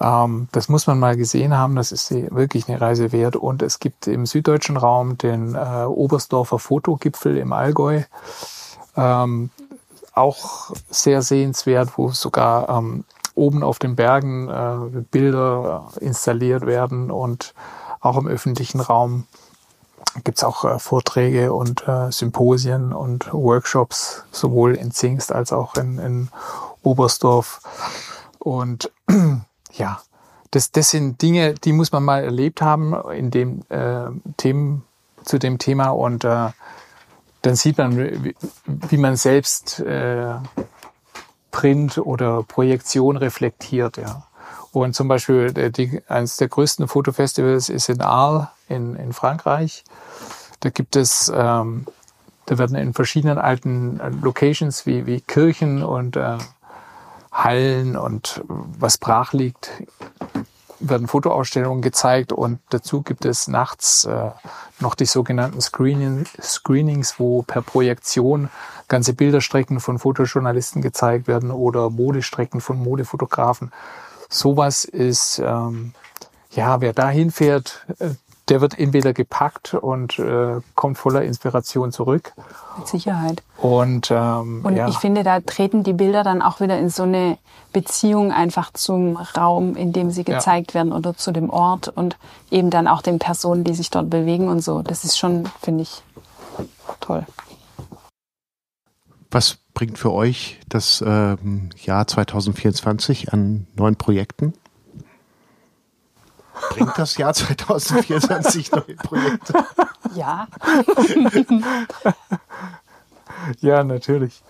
Ähm, das muss man mal gesehen haben, das ist wirklich eine Reise wert. Und es gibt im süddeutschen Raum den äh, Oberstdorfer Fotogipfel im Allgäu. Ähm, auch sehr sehenswert, wo sogar oben auf den Bergen äh, Bilder installiert werden und auch im öffentlichen Raum gibt es auch äh, Vorträge und äh, Symposien und Workshops, sowohl in Zingst als auch in, in Oberstdorf. Und ja, das, das sind Dinge, die muss man mal erlebt haben in dem äh, Themen, zu dem Thema und äh, dann sieht man, wie, wie man selbst äh, Print oder Projektion reflektiert. Ja. Und zum Beispiel äh, die, eines der größten Fotofestivals ist in Arles in, in Frankreich. Da gibt es, ähm, da werden in verschiedenen alten äh, Locations wie, wie Kirchen und äh, Hallen und was brach liegt, werden Fotoausstellungen gezeigt und dazu gibt es nachts äh, noch die sogenannten Screening, Screenings, wo per Projektion ganze Bilderstrecken von Fotojournalisten gezeigt werden oder Modestrecken von Modefotografen. Sowas ist, ähm, ja, wer da hinfährt, äh, der wird entweder gepackt und äh, kommt voller Inspiration zurück. Mit Sicherheit. Und, ähm, und ja. ich finde, da treten die Bilder dann auch wieder in so eine Beziehung einfach zum Raum, in dem sie gezeigt ja. werden oder zu dem Ort und eben dann auch den Personen, die sich dort bewegen und so. Das ist schon, finde ich, toll. Was bringt für euch das ähm, Jahr 2024 an neuen Projekten? Bringt das Jahr 2024 neue Projekte? Ja. ja, natürlich.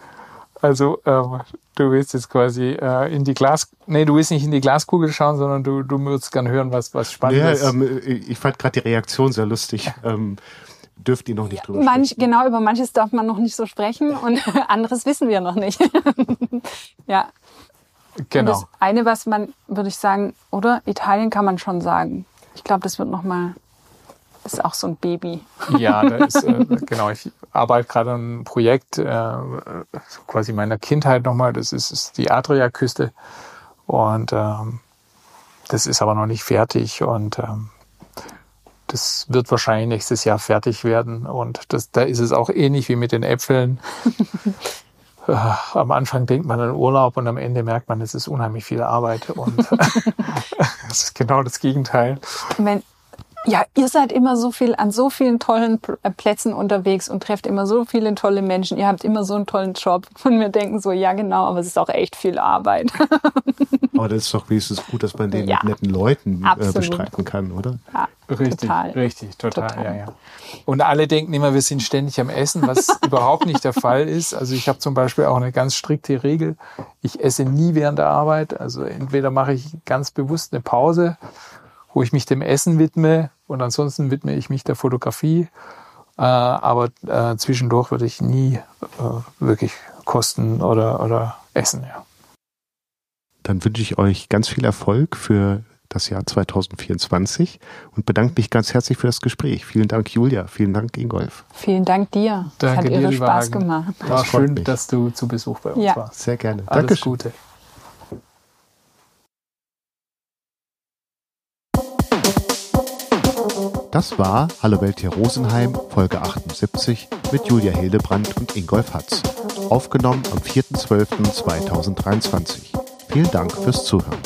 Also ähm, du willst jetzt quasi äh, in die Glas, nee, du willst nicht in die Glaskugel schauen, sondern du, du würdest gerne hören, was was Spannendes. Ja, ähm, ich fand gerade die Reaktion sehr lustig. Ähm, dürft ihr noch nicht drüber Manch, sprechen. Genau, über manches darf man noch nicht so sprechen und anderes wissen wir noch nicht. ja. Genau. Und das eine, was man, würde ich sagen, oder Italien kann man schon sagen. Ich glaube, das wird noch mal, das ist auch so ein Baby. Ja, da ist, äh, genau. Ich arbeite gerade an einem Projekt, äh, quasi meiner Kindheit nochmal. Das ist, ist die Adriaküste und ähm, das ist aber noch nicht fertig und ähm, das wird wahrscheinlich nächstes Jahr fertig werden und das, da ist es auch ähnlich wie mit den Äpfeln. Äh, am Anfang denkt man an Urlaub und am Ende merkt man, es ist unheimlich viel Arbeit und das ist genau das Gegenteil. Wenn, ja, ihr seid immer so viel an so vielen tollen äh, Plätzen unterwegs und trefft immer so viele tolle Menschen. Ihr habt immer so einen tollen Job. Und wir denken so, ja genau, aber es ist auch echt viel Arbeit. aber das ist doch wenigstens gut, dass man den ja, mit netten Leuten äh, bestreiten kann, oder? Ja, richtig, total. richtig, total, total, ja, ja. Und alle denken immer, wir sind ständig am Essen, was überhaupt nicht der Fall ist. Also ich habe zum Beispiel auch eine ganz strikte Regel. Ich esse nie während der Arbeit. Also entweder mache ich ganz bewusst eine Pause wo ich mich dem Essen widme und ansonsten widme ich mich der Fotografie. Äh, aber äh, zwischendurch würde ich nie äh, wirklich kosten oder, oder essen. Ja. Dann wünsche ich euch ganz viel Erfolg für das Jahr 2024 und bedanke mich ganz herzlich für das Gespräch. Vielen Dank, Julia. Vielen Dank, Ingolf. Vielen Dank dir. Danke es hat dir, irre Spaß Hagen. gemacht. War das schön, mich. dass du zu Besuch bei uns ja. warst. Sehr gerne. Alles Dankeschön. Gute. Das war Hallo Welt hier Rosenheim, Folge 78 mit Julia Hildebrand und Ingolf Hatz. Aufgenommen am 4.12.2023. Vielen Dank fürs Zuhören.